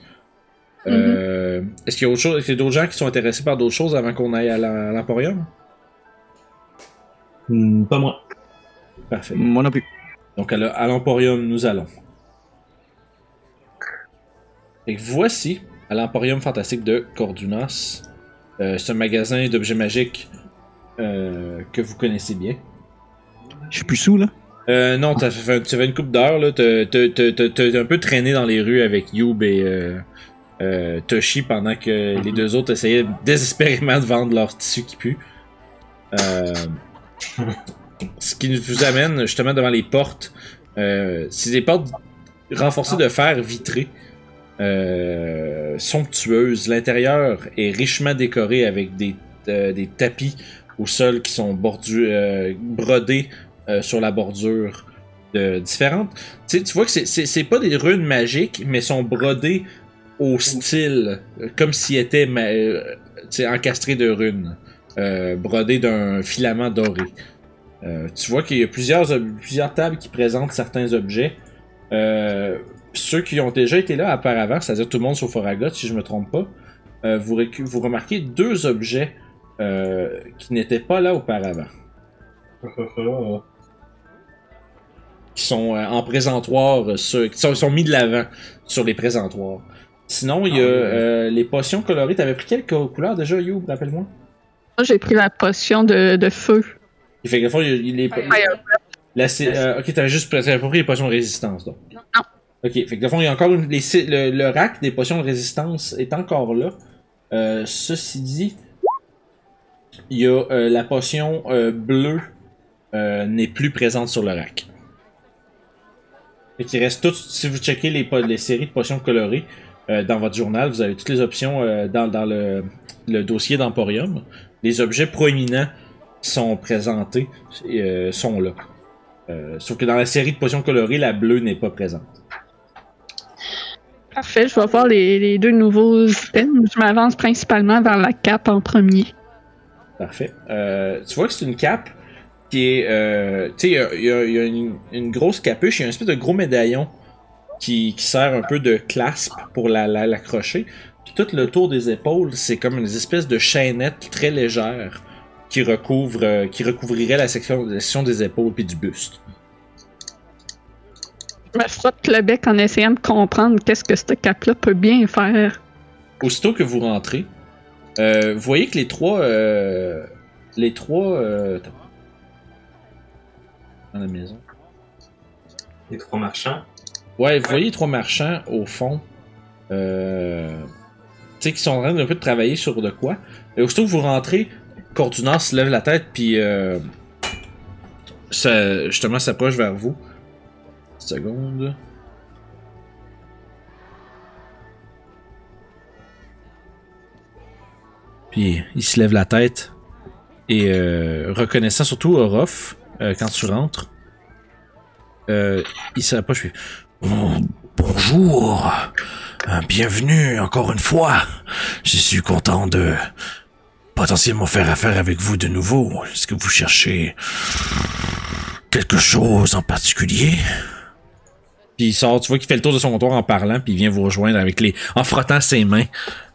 Euh, Est-ce qu'il y a autre chose, est-ce qu'il y a d'autres gens qui sont intéressés par d'autres choses avant qu'on aille à la- à l'Emporium? Hmm, pas moi. Parfait. Moi non plus. Donc à l'Emporium, nous allons. Et voici, à l'Emporium fantastique de Cordunas, euh, ce magasin d'objets magiques euh, que vous connaissez bien. Je suis plus sous, là. Euh, non, t'as fait, tu fait une coupe d'heure, là. T'as un peu traîné dans les rues avec Youb et euh, euh, Toshi pendant que les deux autres essayaient désespérément de vendre leur tissu qui pue. Euh, ce qui vous amène justement devant les portes. C'est des portes renforcées de fer vitré, somptueuses. L'intérieur est richement décoré avec des, des tapis au sol qui sont brodés euh, sur la bordure de différentes. Tu sais, tu vois que c'est- pas des runes magiques, mais sont brodées au style, euh, comme s'ils étaient euh, tu encastrés de runes, euh, brodés d'un filament doré. Euh, tu vois qu'il y a plusieurs, tables qui présentent certains objets. Euh, ceux qui ont déjà été là auparavant, c'est-à-dire tout le monde sauf Oragot, si je me trompe pas, euh, vous, remarquez deux objets euh, qui n'étaient pas là auparavant. qui sont euh, en présentoir, euh, sur- qui sont, sont mis de l'avant sur les présentoirs. Sinon, il y a Ah euh, les potions colorées. T'avais pris quelle co- couleur déjà, You Rappelle-moi? Moi, j'ai pris la potion de, de feu. Il fait que, fois, il y a- il est. La, euh, ok, t'avais juste t'avais pas pris les potions de résistance, donc. Non. Ok, fait que, de fond, il y a encore une, les, le, le rack des potions de résistance est encore là. Euh, ceci dit, il y a euh, la potion euh, bleue euh, n'est plus présente sur le rack. Fait qu'il reste tout. Si vous checkez les, les séries de potions colorées euh, dans votre journal, vous avez toutes les options euh, dans, dans le, le dossier d'Emporium. Les objets proéminents sont présentés, euh, sont là. Sauf que dans la série de potions colorées, la bleue n'est pas présente. Parfait, je vais voir les, les deux nouveaux items. Je m'avance principalement vers la cape en premier. Parfait. Tu vois que c'est une cape? Qui est. euh, tu sais, il y a, y une, une grosse capuche, il y a un espèce de gros médaillon qui, qui sert un peu de clasp pour la- la- l'accrocher. Puis tout le tour des épaules, c'est comme une espèce de chaînette très légère qui recouvre, euh, qui recouvrirait la section, la section des épaules puis du buste. Je me frotte le bec en essayant de comprendre qu'est-ce que cette cape-là peut bien faire. Aussitôt que vous rentrez, euh, vous voyez que les trois. euh, les trois. La maison. Les trois marchands. Ouais, vous voyez les trois marchands au fond. Euh, tu sais, qui sont en train d'un peu de travailler sur de quoi. Et aussitôt que vous rentrez, Cordunas se lève la tête, puis euh, ça, justement s'approche vers vous. Une seconde. Puis il se lève la tête et euh, reconnaissant surtout Orof euh, quand tu rentres, euh, il s'approche puis Oh, bonjour. Euh, Bienvenue encore une fois. Je suis content de potentiellement faire affaire avec vous de nouveau. Est-ce que vous cherchez quelque chose en particulier? Puis il sort, tu vois qu'il fait le tour de son comptoir en parlant, puis il vient vous rejoindre avec les. en frottant ses mains.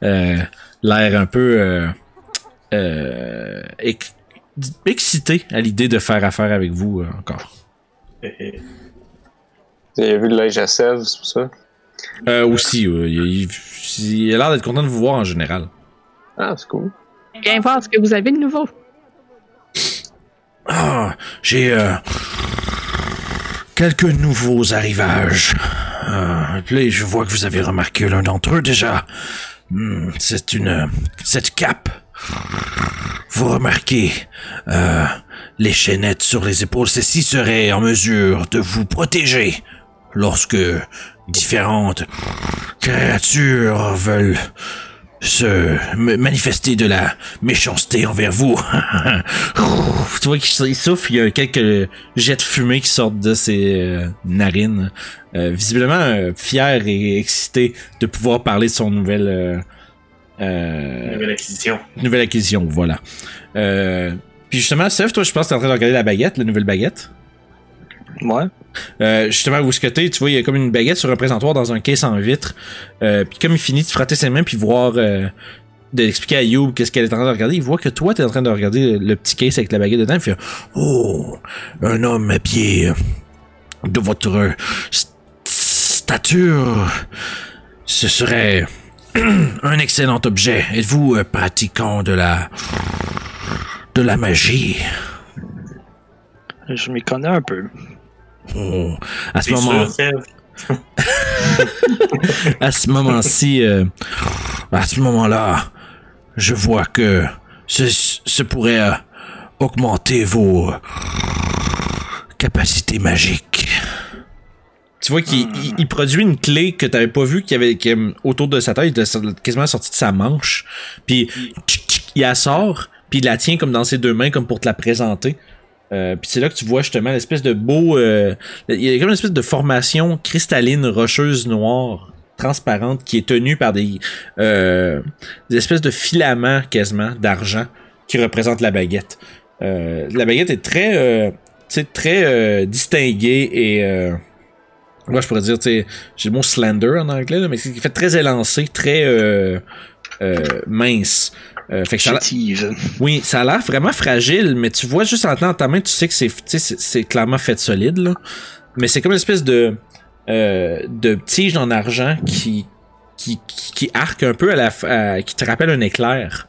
Euh, L'air un peu. Euh, excité à l'idée de faire affaire avec vous euh, encore. Vous avez vu le linge à sève, c'est pour ça? Euh, aussi, euh, il, il- il a l'air d'être content de vous voir en général. Ah, c'est cool. Viens voir ce que vous avez de nouveau. Ah, j'ai euh, quelques nouveaux arrivages. Euh, là, je vois que vous avez remarqué l'un d'entre eux déjà. Hmm, c'est une cette cape. Vous remarquez euh, les chaînettes sur les épaules. Ceci serait en mesure de vous protéger lorsque différentes créatures veulent se manifester de la méchanceté envers vous. Tu vois qu'il il souffle, il y a quelques jets de fumée qui sortent de ses euh, narines. Euh, visiblement euh, fier et excité de pouvoir parler de son nouvelle euh, Nouvelle acquisition. nouvelle acquisition, voilà. Euh, puis justement, Seth, toi, je pense que t'es en train de regarder la baguette, la nouvelle baguette. Ouais. Euh, justement, où ce que t'es, tu vois, il y a comme une baguette sur un présentoir dans un caisse en vitre. Euh, puis comme il finit de frotter ses mains puis voir, euh, d'expliquer à Youb qu'est-ce qu'elle est en train de regarder, il voit que toi, t'es en train de regarder le petit case avec la baguette dedans. Il fait Oh, un homme à pied de votre st- stature, ce serait un excellent objet. Êtes-vous euh, pratiquant de la de la magie? Je m'y connais un peu. Oh, à ce à moment-ci, euh, à ce moment-là, je vois que ce, ce pourrait euh, augmenter vos capacités magiques. Tu vois qu'il il- il produit une clé que t'avais pas vu qui avait est autour de sa sa- quasiment sortie de sa manche. Puis il la sort, puis il la tient comme dans ses deux mains, comme pour te la présenter. Euh, puis c'est là que tu vois justement l'espèce de beau. euh, il y a comme une espèce de formation cristalline, rocheuse, noire, transparente, qui est tenue par des, euh, des espèces de filaments quasiment d'argent qui représentent la baguette. Euh, la baguette est très, euh, très euh, distinguée et moi, je pourrais dire, tu sais, j'ai le mot slender en anglais, là, mais c'est qui fait très élancé, très euh, euh, mince. Euh, fait que ça oui, ça a l'air vraiment fragile, mais tu vois juste en tenant ta main, tu sais que c'est, tu sais, c'est, c'est clairement fait de solide, là. Mais c'est comme une espèce de, euh, de tige en argent qui, qui, qui, arque un peu à la, à- qui te rappelle un éclair,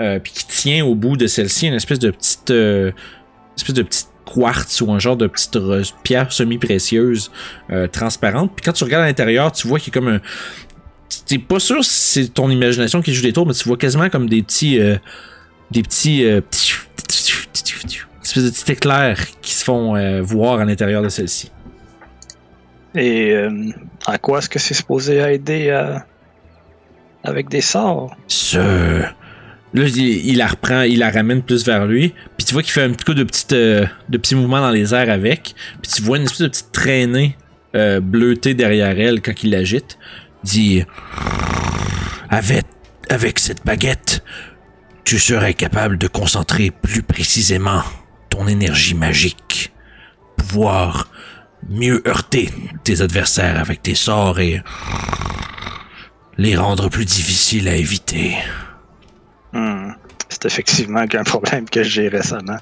euh, puis qui tient au bout de celle-ci une espèce de petite, euh, espèce de petite quartz ou un genre de petite re- pierre semi-précieuse euh, transparente. Puis quand tu regardes à l'intérieur, tu vois qu'il y a comme un t'es pas sûr si c'est ton imagination qui joue des tours, mais tu vois quasiment comme des petits. euh, des petits. euh, espèces de petits éclairs qui se font euh, voir à l'intérieur de celle-ci. Et à quoi est-ce que c'est supposé aider avec des sorts? Ce Là, il, la reprend, il la ramène plus vers lui. Puis tu vois qu'il fait un petit coup de, petites, euh, de petits mouvements dans les airs avec. Puis tu vois une espèce de petite traînée euh, bleutée derrière elle quand il l'agite. dit avec, avec cette baguette, tu serais capable de concentrer plus précisément ton énergie magique, pouvoir mieux heurter tes adversaires avec tes sorts et les rendre plus difficiles à éviter. Hmm. C'est effectivement un problème que j'ai récemment.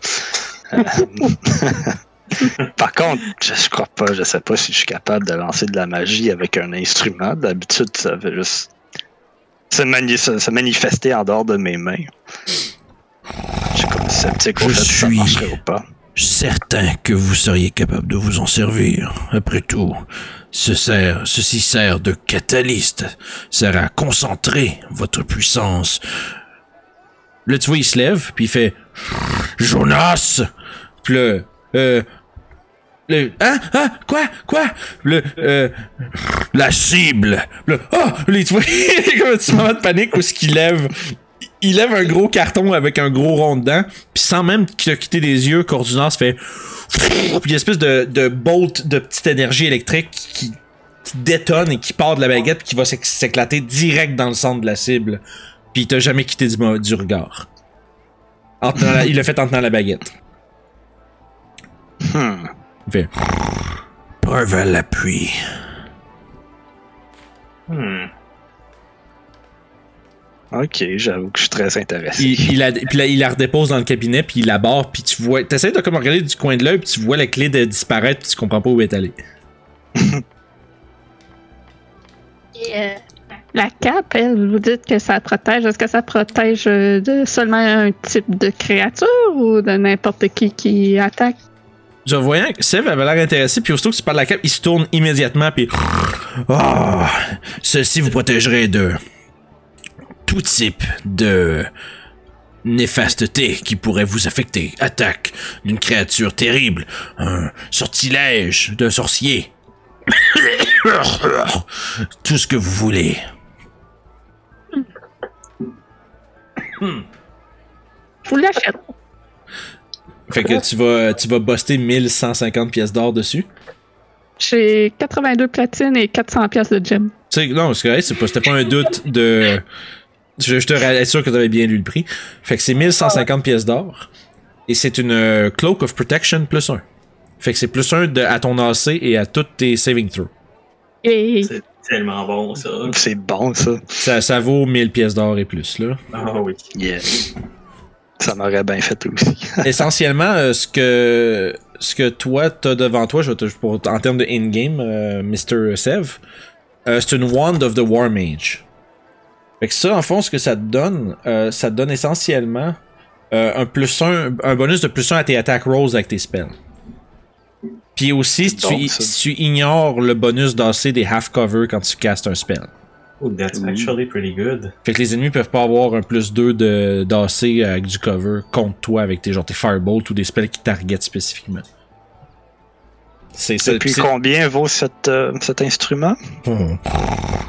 Euh, Par contre, je, je crois pas, je sais pas si je suis capable de lancer de la magie avec un instrument. D'habitude, ça fait juste se, mani- se- se manifester en dehors de mes mains. Je suis comme sceptique au Je fait que ça suis- ou pas. certain que vous seriez capable de vous en servir. Après tout, ce sert, ceci sert de catalyste, sert à concentrer votre puissance. Là, tu vois, il se lève, puis il fait Jonas, Puis là, euh. Le, hein? Hein? Quoi? Quoi? Le, euh. la cible, Là, oh! Là, tu vois, comme un petit moment de panique où ce qu'il lève. Il lève un gros carton avec un gros rond dedans, puis sans même quitté des yeux, Cordunas fait. Puis une espèce de, de bolt de petite énergie électrique qui, qui détonne et qui part de la baguette, qui va s'éc- s'éclater direct dans le centre de la cible. Puis il t'a jamais quitté du, du regard. En tenant la- il l'a fait en tenant la baguette. Hmm. Il fait Preuve à l'appui. Hmm. Ok, j'avoue que je suis très intéressé. il, il la, puis là, il la redépose dans le cabinet, puis il la barre, puis tu vois. T'essaies de comme regarder du coin de l'œil, puis tu vois la clé de disparaître, puis tu comprends pas où elle est allée. Et, euh, la cape, elle, vous dites que ça protège. Est-ce que ça protège euh, de seulement un type de créature ou de n'importe qui qui attaque? Je voyais que Sev avait l'air intéressé, puis aussitôt que tu parles de la cape, il se tourne immédiatement, puis. Ah, ceci vous protégerait de tout type de néfasteté qui pourrait vous affecter. Attaque d'une créature terrible, un sortilège d'un sorcier. Tout ce que vous voulez. Je vous l'achète. Fait que tu vas, tu vas buster 1150 pièces d'or dessus. J'ai 82 platines et 400 pièces de gem. Non, c'est correct, c'est pas, c'était pas un doute de. Je, je te rassure que t'avais bien lu le prix. Fait que c'est 1150 pièces d'or. Et c'est une euh, Cloak of Protection plus 1. Fait que c'est plus 1 de, à ton AC et à tous tes saving throws. Et C'est tellement bon, ça. C'est bon, ça. Ça, ça vaut 1000 pièces d'or et plus, là. Ah oui. Yeah. Ça m'aurait bien fait aussi. Essentiellement, euh, ce que ce que toi t'as devant toi, je vais te- pour, en termes de in-game, euh, Mr. Sev, euh, c'est une Wand of the War Mage. Fait que ça, en fond, ce que ça te donne, euh, ça te donne essentiellement euh, un plus un, un bonus de plus 1 à tes attack rolls avec tes spells. Puis aussi, si tu, si ignores le bonus d'AC des half cover quand tu castes un spell. Oh, that's actually pretty good. Fait que les ennemis peuvent pas avoir un plus 2 de d'AC avec du cover contre toi avec tes genre tes firebolt ou des spells qui targetent spécifiquement. C'est ça. Depuis c'est- combien vaut cette, euh, cet instrument? Oh,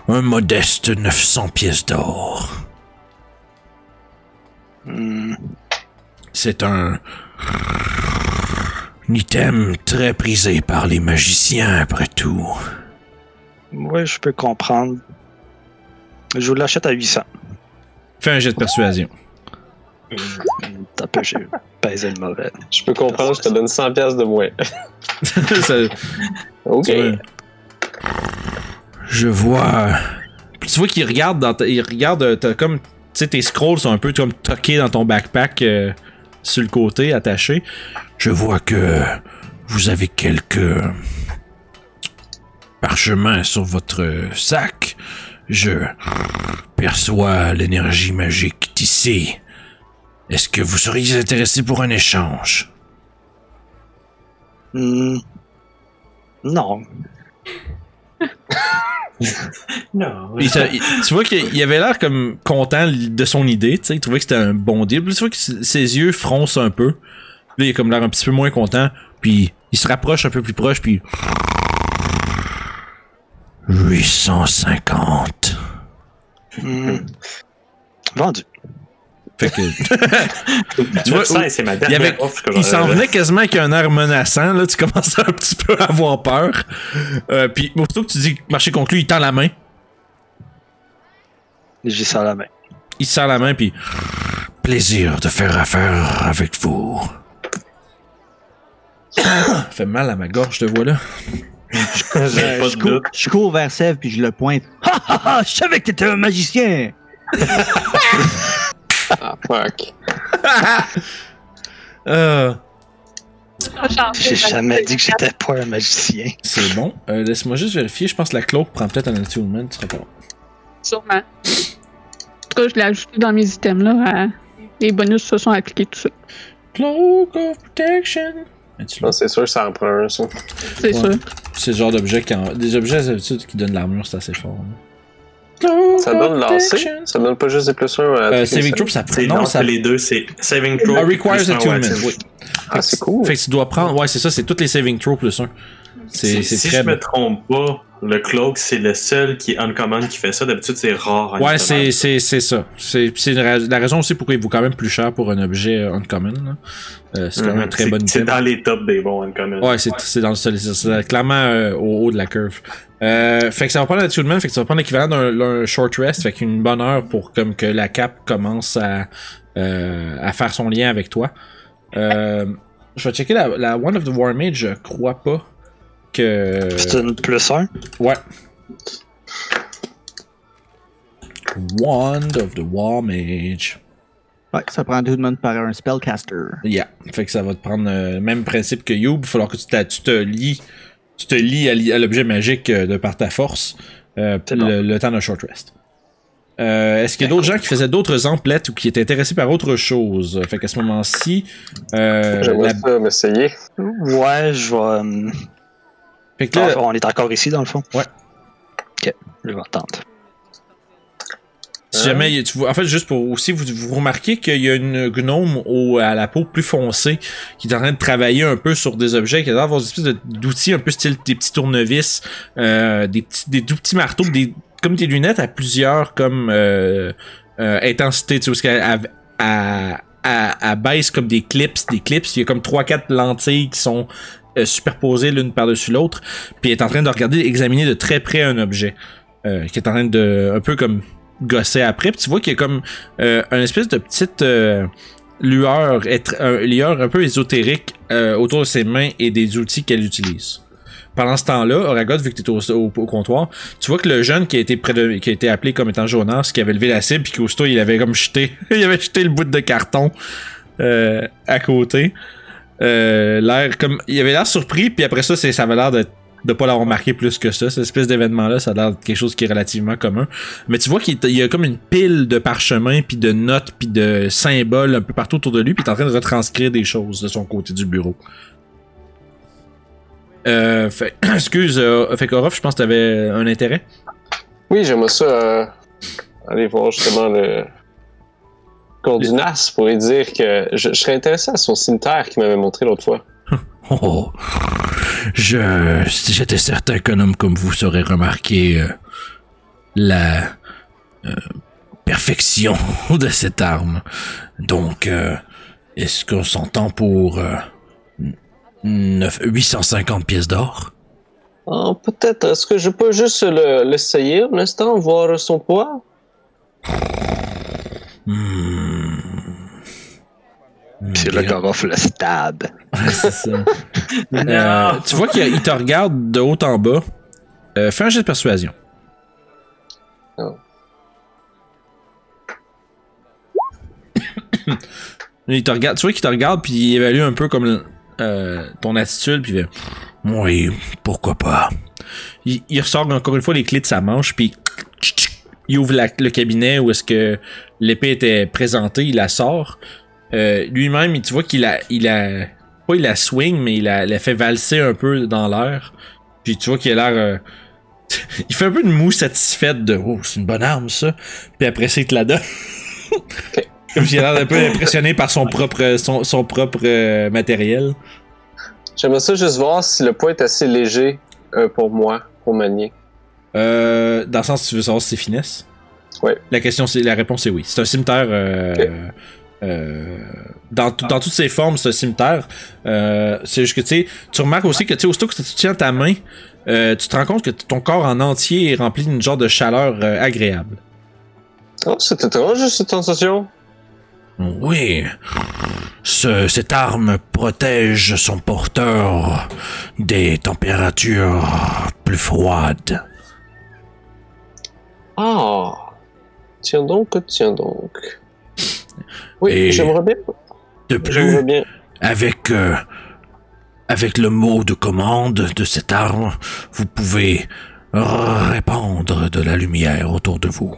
un modeste 900 pièces d'or. Hmm. C'est un... un item très prisé par les magiciens, après tout. Ouais, je peux comprendre. Je vous l'achète à 800. Fais un jet de persuasion. T'as peu, j'ai pesé le mauvais. Je peux comprendre, je te donne 100 pièces de moins. Ça- Ok. Je vois... tu vois qu'il regarde dans ta- il regarde euh, t'as comme tu sais tes scrolls sont un peu comme tuckés dans ton backpack euh, sur le côté attaché. Je vois que vous avez quelques parchemins sur votre sac. Je perçois l'énergie magique d'ici. Est-ce que vous seriez intéressé pour un échange? Hmm. Non. Non. Tu vois qu'il avait l'air comme content de son idée, tu sais, il trouvait que c'était un bon deal. Puis tu vois que ses yeux froncent un peu. Là, il a comme l'air un petit peu moins content. Puis il se rapproche un peu plus proche, puis 850. Hmm. Vendu. Fait que tu vois, 900, c'est ma il, dernière avait- offre que il s'en venait quasiment avec un air menaçant. Là, tu commences un petit peu à avoir peur. Euh, puis aussitôt que tu dis marché conclu, il tend la main. J'ai ça à la main. Il serre la main, puis Plaisir de faire affaire avec vous. ça fait mal à ma gorge, je te vois là. Euh, pas je, je cours vers Sèvres puis je le pointe. Ha ha ha! Je savais que t'étais un magicien! Ah, fuck. Euh, J'ai jamais dit que j'étais pas un magicien. c'est bon. Euh, Laisse-moi juste vérifier. Je pense que la cloque prend peut-être un attunement. Tu seras pas Sûrement. En tout cas, je l'ai ajouté dans mes items là. à- Les bonus se sont appliqués tout ça. Cloak of Protection. Là? Non, c'est sûr, ça en prend un, ça. C'est Ouais. sûr. C'est le genre d'objet qui en... Des objets d'habitude qui donnent de l'armure, c'est assez fort. hein. Ça donne lancer. Protection. Ça donne pas juste des plus 1 à Euh, saving throw, ça prend. Non, ça. les deux, c'est saving throw. Ah, requires attunement. Oui. Ah, c'est cool. Fait que tu dois prendre. Ouais, c'est ça, c'est toutes les saving throws plus un. C'est Si, c'est si très je me trompe pas, le cloak, c'est le seul qui est uncommon qui fait ça. D'habitude, c'est rare. Ouais, c'est, c'est, c'est ça. C'est, c'est une ra- la raison aussi pourquoi il vaut quand même plus cher pour un objet euh, uncommon. Euh, c'est quand même un Mhm. très C'est- bon C'est dans les tops des bons uncommon. Ouais, c'est, c'est dans le sol. C'est, clairement euh, au haut de la curve. Euh, fait que ça va prendre l'attunement, fait que ça va prendre l'équivalent d'un, short rest, fait qu'une bonne heure pour comme que la cape commence à, à faire son lien avec toi. Je vais checker la, la One of the War Mage, je crois pas que. C'est une plus 1. Ouais. Wand of the War Mage. Ouais, ça prend deux demandes par un spellcaster. Yeah. Fait que ça va te prendre le même principe que Youb. Il va falloir que tu, tu te lies. Tu te lies à, l'objet magique euh, de par ta force. euh, le, le temps d'un short rest. Euh, Est-ce qu'il y a d'autres gens qui faisaient d'autres emplettes ou qui étaient intéressés par autre chose? Fait qu'à ce moment-ci, euh, J'aimerais la- ça m'essayer. Ouais, je vais. Fait que là, ah, on est encore ici, dans le fond? Ouais. Ok, je vais attendre. Si jamais, tu vois, en fait, juste pour aussi, vous, vous remarquez qu'il y a une gnome au, à la peau plus foncée qui est en train de travailler un peu sur des objets, qui a l'air d'avoir des espèces d'outils un peu style des petits tournevis, euh, des petits, des tout petits marteaux, des, comme des lunettes à plusieurs comme euh, euh, intensité, tu vois, parce qu'elle elle- elle- elle baisse comme des clips, des clips, il y a comme trois quatre lentilles qui sont superposées l'une par-dessus l'autre, puis est en train de regarder, examiner de très près un objet, euh, qui est en train de, un peu comme gosser après. Puis tu vois qu'il y a comme euh, une espèce de petite euh, lueur, être, lueur un peu ésotérique euh, autour de ses mains et des outils qu'elle utilise. Pendant ce temps-là, Oragot, vu que tu au, au- comptoir, tu vois que le jeune qui a été appelé comme étant Jonas, qui avait levé la cible, puis qu'aussitôt il avait comme jeté, il avait jeté le bout de carton euh, à côté. Euh, l'air comme, il avait l'air surpris, puis après ça, c'est, ça avait l'air de de pas l'avoir marqué plus que ça. Cette espèce d'événement-là, ça a l'air de quelque chose qui est relativement commun. Mais tu vois qu'il il y a comme une pile de parchemins, puis de notes, puis de symboles un peu partout autour de lui, puis il est en train de retranscrire des choses de son côté du bureau. Euh, fait, excuse, euh, fait qu'Orof, je pense que t'avais un intérêt. Oui, j'aimerais ça euh, aller voir justement le Cordunas pour lui dire que je, je serais intéressé à son cimetière qu'il m'avait montré l'autre fois. Oh, je, j'étais certain qu'un homme comme vous saurait remarquer euh, la euh, perfection de cette arme. Donc, euh, est-ce qu'on s'entend pour euh, neuf- 850 pièces d'or? Ah, Peut-être, est-ce que je peux juste le- l'essayer un instant, voir son poids? Hmm. C'est là qu'on va le stab. C'est ça. Euh, tu vois qu'il il te regarde de haut en bas. Euh, fais un jet de persuasion. Oh. il te regarde, tu vois qu'il te regarde puis il évalue un peu comme euh, ton attitude puis il fait, Oui, pourquoi pas. il, il ressort encore une fois les clés de sa manche puis il ouvre la- le cabinet où est-ce que l'épée était présentée, il la sort. Euh, Lui-même, il- tu vois qu'il a, il a, pas il la swing, mais il la, fait valser un peu dans l'air. Puis tu vois qu'il a l'air, euh, il fait un peu de moue satisfaite de, oh, c'est une bonne arme ça. Puis après ça, il te la donne. Comme s'il a l'air un peu impressionné par son propre, son, son propre euh, matériel. J'aimerais ça juste voir si le poids est assez léger euh, pour moi, pour manier. Euh, dans le sens, tu veux savoir si c'est finesse? Ouais. La question, c'est, la réponse est oui. C'est un cimetière. Euh, euh, dans, tout- dans toutes ses formes, c'est un cimetière. Euh, c'est juste que tu sais, tu remarques aussi que tu sais, aussitôt que tu tiens ta main, euh, tu te rends compte que ton corps en entier est rempli d'une genre de chaleur agréable. Oh, c'est étrange cette sensation. Oui, Ce- cette arme protège son porteur des températures plus froides. Ah, tiens donc, tiens donc. Oui, Et- j'aimerais bien. De plus, bien. avec, euh, avec le mot de commande de cette arme, vous pouvez répandre de la lumière autour de vous.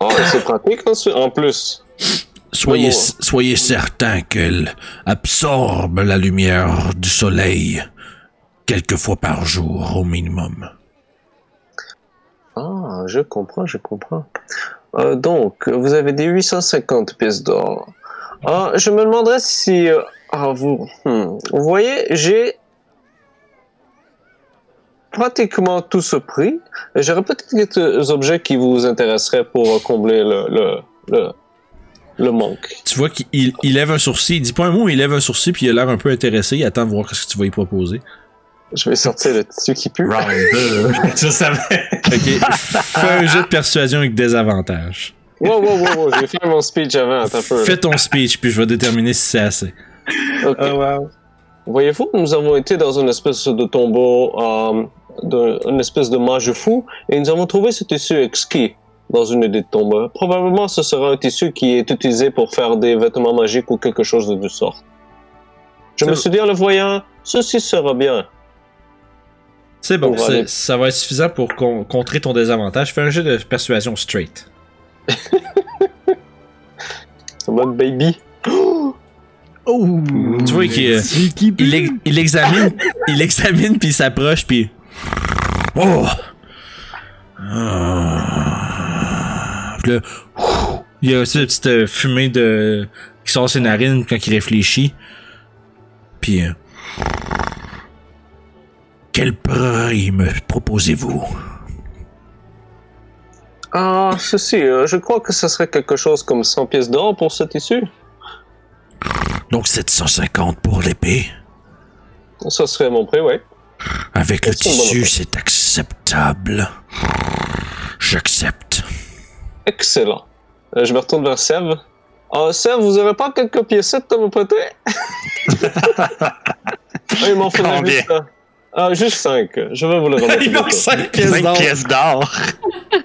Ah, c'est pratique en- en plus. Soyez, soyez certain qu'elle absorbe la lumière du soleil quelques fois par jour au minimum. Ah, je comprends, je comprends. Euh, donc, vous avez des 850 pièces d'or. Ah, je me demanderais si... euh, ah, vous... hmm, Vous voyez, j'ai... pratiquement tout ce prix. J'aurais peut-être quelques objets qui vous intéresseraient pour combler le, le, le, le manque. Tu vois qu'il il- il lève un sourcil, il dit pas un mot, il lève un sourcil, puis il a l'air un peu intéressé, il attend de voir ce que tu vas y proposer. Je vais sortir le tissu qui pue. Round 2. Je savais. Ok, fais un jeu de persuasion avec désavantage. Wow, wow, wow, wow, j'ai fait mon speech avant, attends un peu. Fais ton speech, puis je vais déterminer si c'est assez. Ok. wow. Voyez-vous, nous avons été dans une espèce de tombeau, euh, de, une espèce de mage fou, et nous avons trouvé ce tissu exquis dans une des tombes. Probablement, ce sera un tissu qui est utilisé pour faire des vêtements magiques ou quelque chose de du sort. Je me suis dit en le voyant, ceci sera bien. C'est bon, Pour c'est- aller- ça va être suffisant pour con- contrer ton désavantage. Fais un jeu de persuasion straight. Mode baby. Oh! Tu vois qu'il euh, il, il examine, il examine puis il s'approche puis oh. Ah. Puis là, il y a aussi une petite euh, fumée de qui sort de ses narines quand il réfléchit. Puis euh, Quel prix me proposez-vous? Ah, ceci, euh, je crois que ce serait quelque chose comme 100 pièces d'or pour ce tissu. Donc 750 pour l'épée? Ça serait mon prix, oui. Avec le tissu, c'est acceptable. J'accepte. Excellent. Euh, je me retourne vers Sève. Ah, Sève, vous aurez pas quelques piécettes à me prêter? ah, il m'en faudrait juste, ah, juste 5. Je vais vous le remettre. il manque bientôt. 5 pièces 5 d'or. pièces d'or.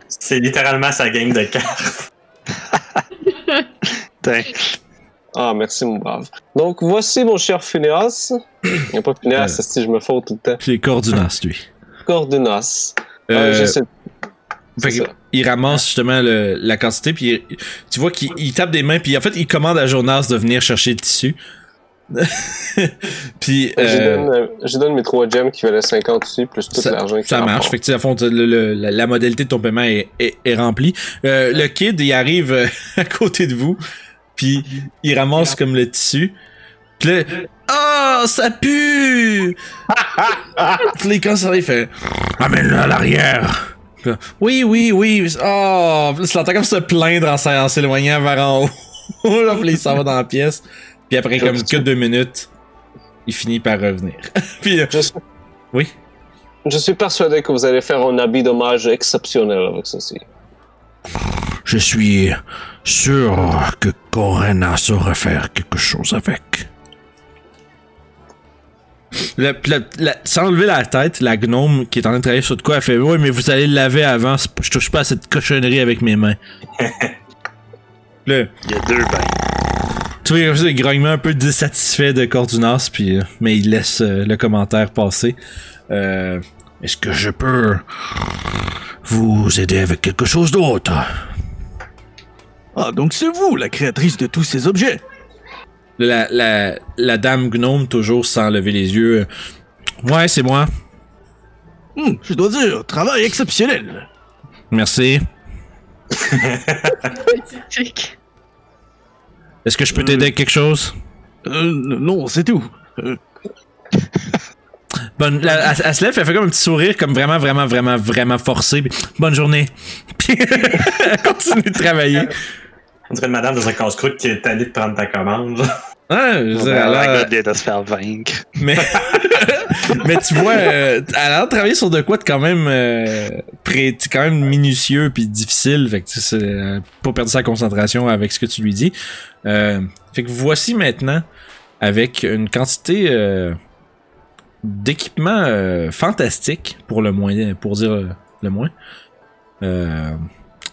C'est littéralement sa game de cartes. Ah, merci, mon brave. Donc, voici mon cher Phineas. Il n'y a pas Phineas, Euh. si je me faute tout le temps? C'est Cordunas, lui. Cordunas. Euh, Euh, Fait il ramasse justement le- la quantité, puis il- tu vois qu'il il tape des mains, puis en fait, il commande à Jonas de venir chercher le tissu. puis, Je, euh, donne, je donne mes 3 gems qui valaient 50 aussi, plus tout ça, l'argent qui ça marche. Fait que, à fond, le- le- la, la modalité de ton paiement est, est- est remplie. Euh, le kid, il arrive euh, à côté de vous, puis il ramasse comme le tissu. Puis là, oh, ça pue! puis commence à il fait, Amène-le à l'arrière. Oui, oui, oui. Oh, là, tu l'entends comme se plaindre en s'éloignant vers en haut. Là, il s'en va dans la pièce. Puis après comme que deux minutes, il finit par revenir. puis euh, Je suis... Oui? Je suis persuadé que vous allez faire un habit d'hommage exceptionnel avec ceci. Je suis sûr que Corena saura faire quelque chose avec. la- sans enlever la tête, la gnome qui est en train de travailler sur de quoi, elle fait Oui, mais vous allez le laver avant. Je touche pas à cette cochonnerie avec mes mains. Il y a deux bains. Tu vois, des grognements un peu dissatisfait de Cordunas, puis, euh, mais il laisse euh, le commentaire passer. Euh, Est-ce que je peux vous aider avec quelque chose d'autre? Ah, donc c'est vous, la créatrice de tous ces objets. La, la, la dame gnome, toujours sans lever les yeux. euh, Ouais, c'est moi. Hum, je dois dire, travail exceptionnel. Merci. Est-ce que je peux t'aider avec quelque chose? Euh, non, c'est tout. Euh, Bonne, la- elle, elle se lève, elle fait comme un petit sourire, comme vraiment, vraiment, vraiment, vraiment forcé. puis, bonne journée. Puis elle continue de travailler. On dirait une madame dans un casse-croûte qui est allée de prendre ta commande. Ah, je veux dire, la vient de se faire vaincre. mais, mais tu vois, euh, elle a l'air de travailler sur de quoi de quand même, euh, pré- quand même minutieux puis difficile. Fait que tu sais, euh, pas perdre sa concentration avec ce que tu lui dis. Euh, fait que voici maintenant avec une quantité euh, d'équipements euh, fantastiques pour le moins, pour dire le moins. Euh,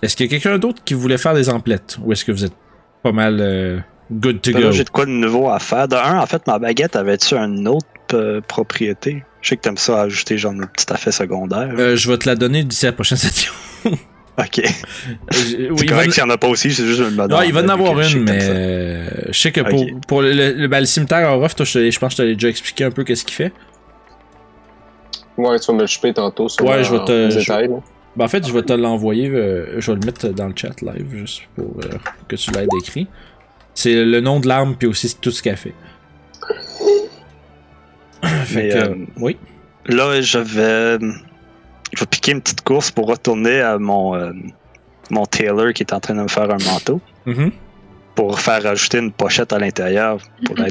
est-ce qu'il y a quelqu'un d'autre qui voulait faire des emplettes ou est-ce que vous êtes pas mal euh, good to go? j'ai de quoi de nouveau à faire. De un, en fait, ma baguette avait-tu une autre euh, propriété? Je sais que t'aimes ça ajouter genre une petite affaire secondaire. Euh, je vais te la donner d'ici la prochaine session. ok. C'est oui, correct s'il n'y en a pas aussi, c'est juste une non, il va en avoir une, mais euh, je sais que pour, pour le, le, ben, le cimetière Orof, toi, je, je pense que je t'avais déjà expliqué un peu qu'est-ce qu'il fait. Ouais, tu vas me le choper tantôt. sur Ouais, en- je vais te- en je-. Ben, en fait, je vais te l'envoyer, euh, je vais le mettre dans le chat live, juste pour euh, que tu l'aies écrit. C'est le nom de l'arme, puis aussi tout ce qu'elle fait. fait Mais, que, euh, oui. là, je vais, je vais piquer une petite course pour retourner à mon, euh, mon tailor qui est en train de me faire un manteau. Mhm. Pour faire ajouter une pochette à l'intérieur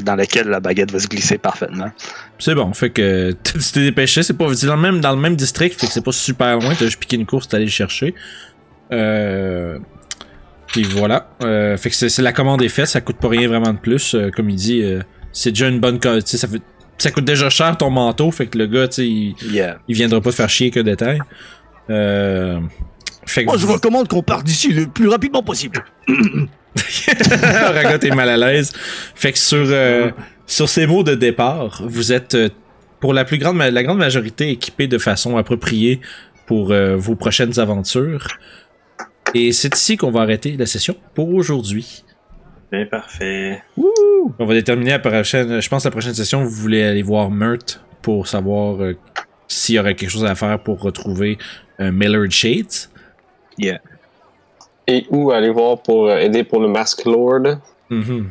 dans laquelle la baguette va se glisser parfaitement. C'est bon, fait que tu t'es dépêché, c'est pas c'est dans le même dans le même district, fait que c'est pas super loin, t'as juste piqué une course, t'es allé le chercher. Euh puis voilà, euh, fait que c'est c'est- la commande est faite, ça coûte pas rien vraiment de plus, euh, comme il dit, euh, c'est déjà une bonne sais ça fait ça coûte déjà cher ton manteau, fait que le gars, tu sais, il, Yeah. il viendra pas te faire chier que détail. Euh fait que Moi, je recommande qu'on parte d'ici le plus rapidement possible. Ragot est mal à l'aise. Fait que sur, euh, sur ces mots de départ, vous êtes euh, pour la plus grande ma- la grande majorité équipés de façon appropriée pour euh, vos prochaines aventures. Et c'est ici qu'on va arrêter la session pour aujourd'hui. Bien parfait. On va déterminer la prochaine. Je pense que la prochaine session, vous voulez aller voir Mert pour savoir euh, s'il y aurait quelque chose à faire pour retrouver euh, Millard Shades. Et où aller voir pour euh, aider pour le Mask Lord. Mhm.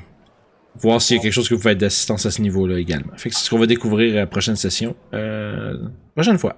Voir s'il y a quelque chose que vous pouvez être d'assistance à ce niveau-là également. Fait que c'est ce qu'on va découvrir à la prochaine session. Euh, prochaine fois.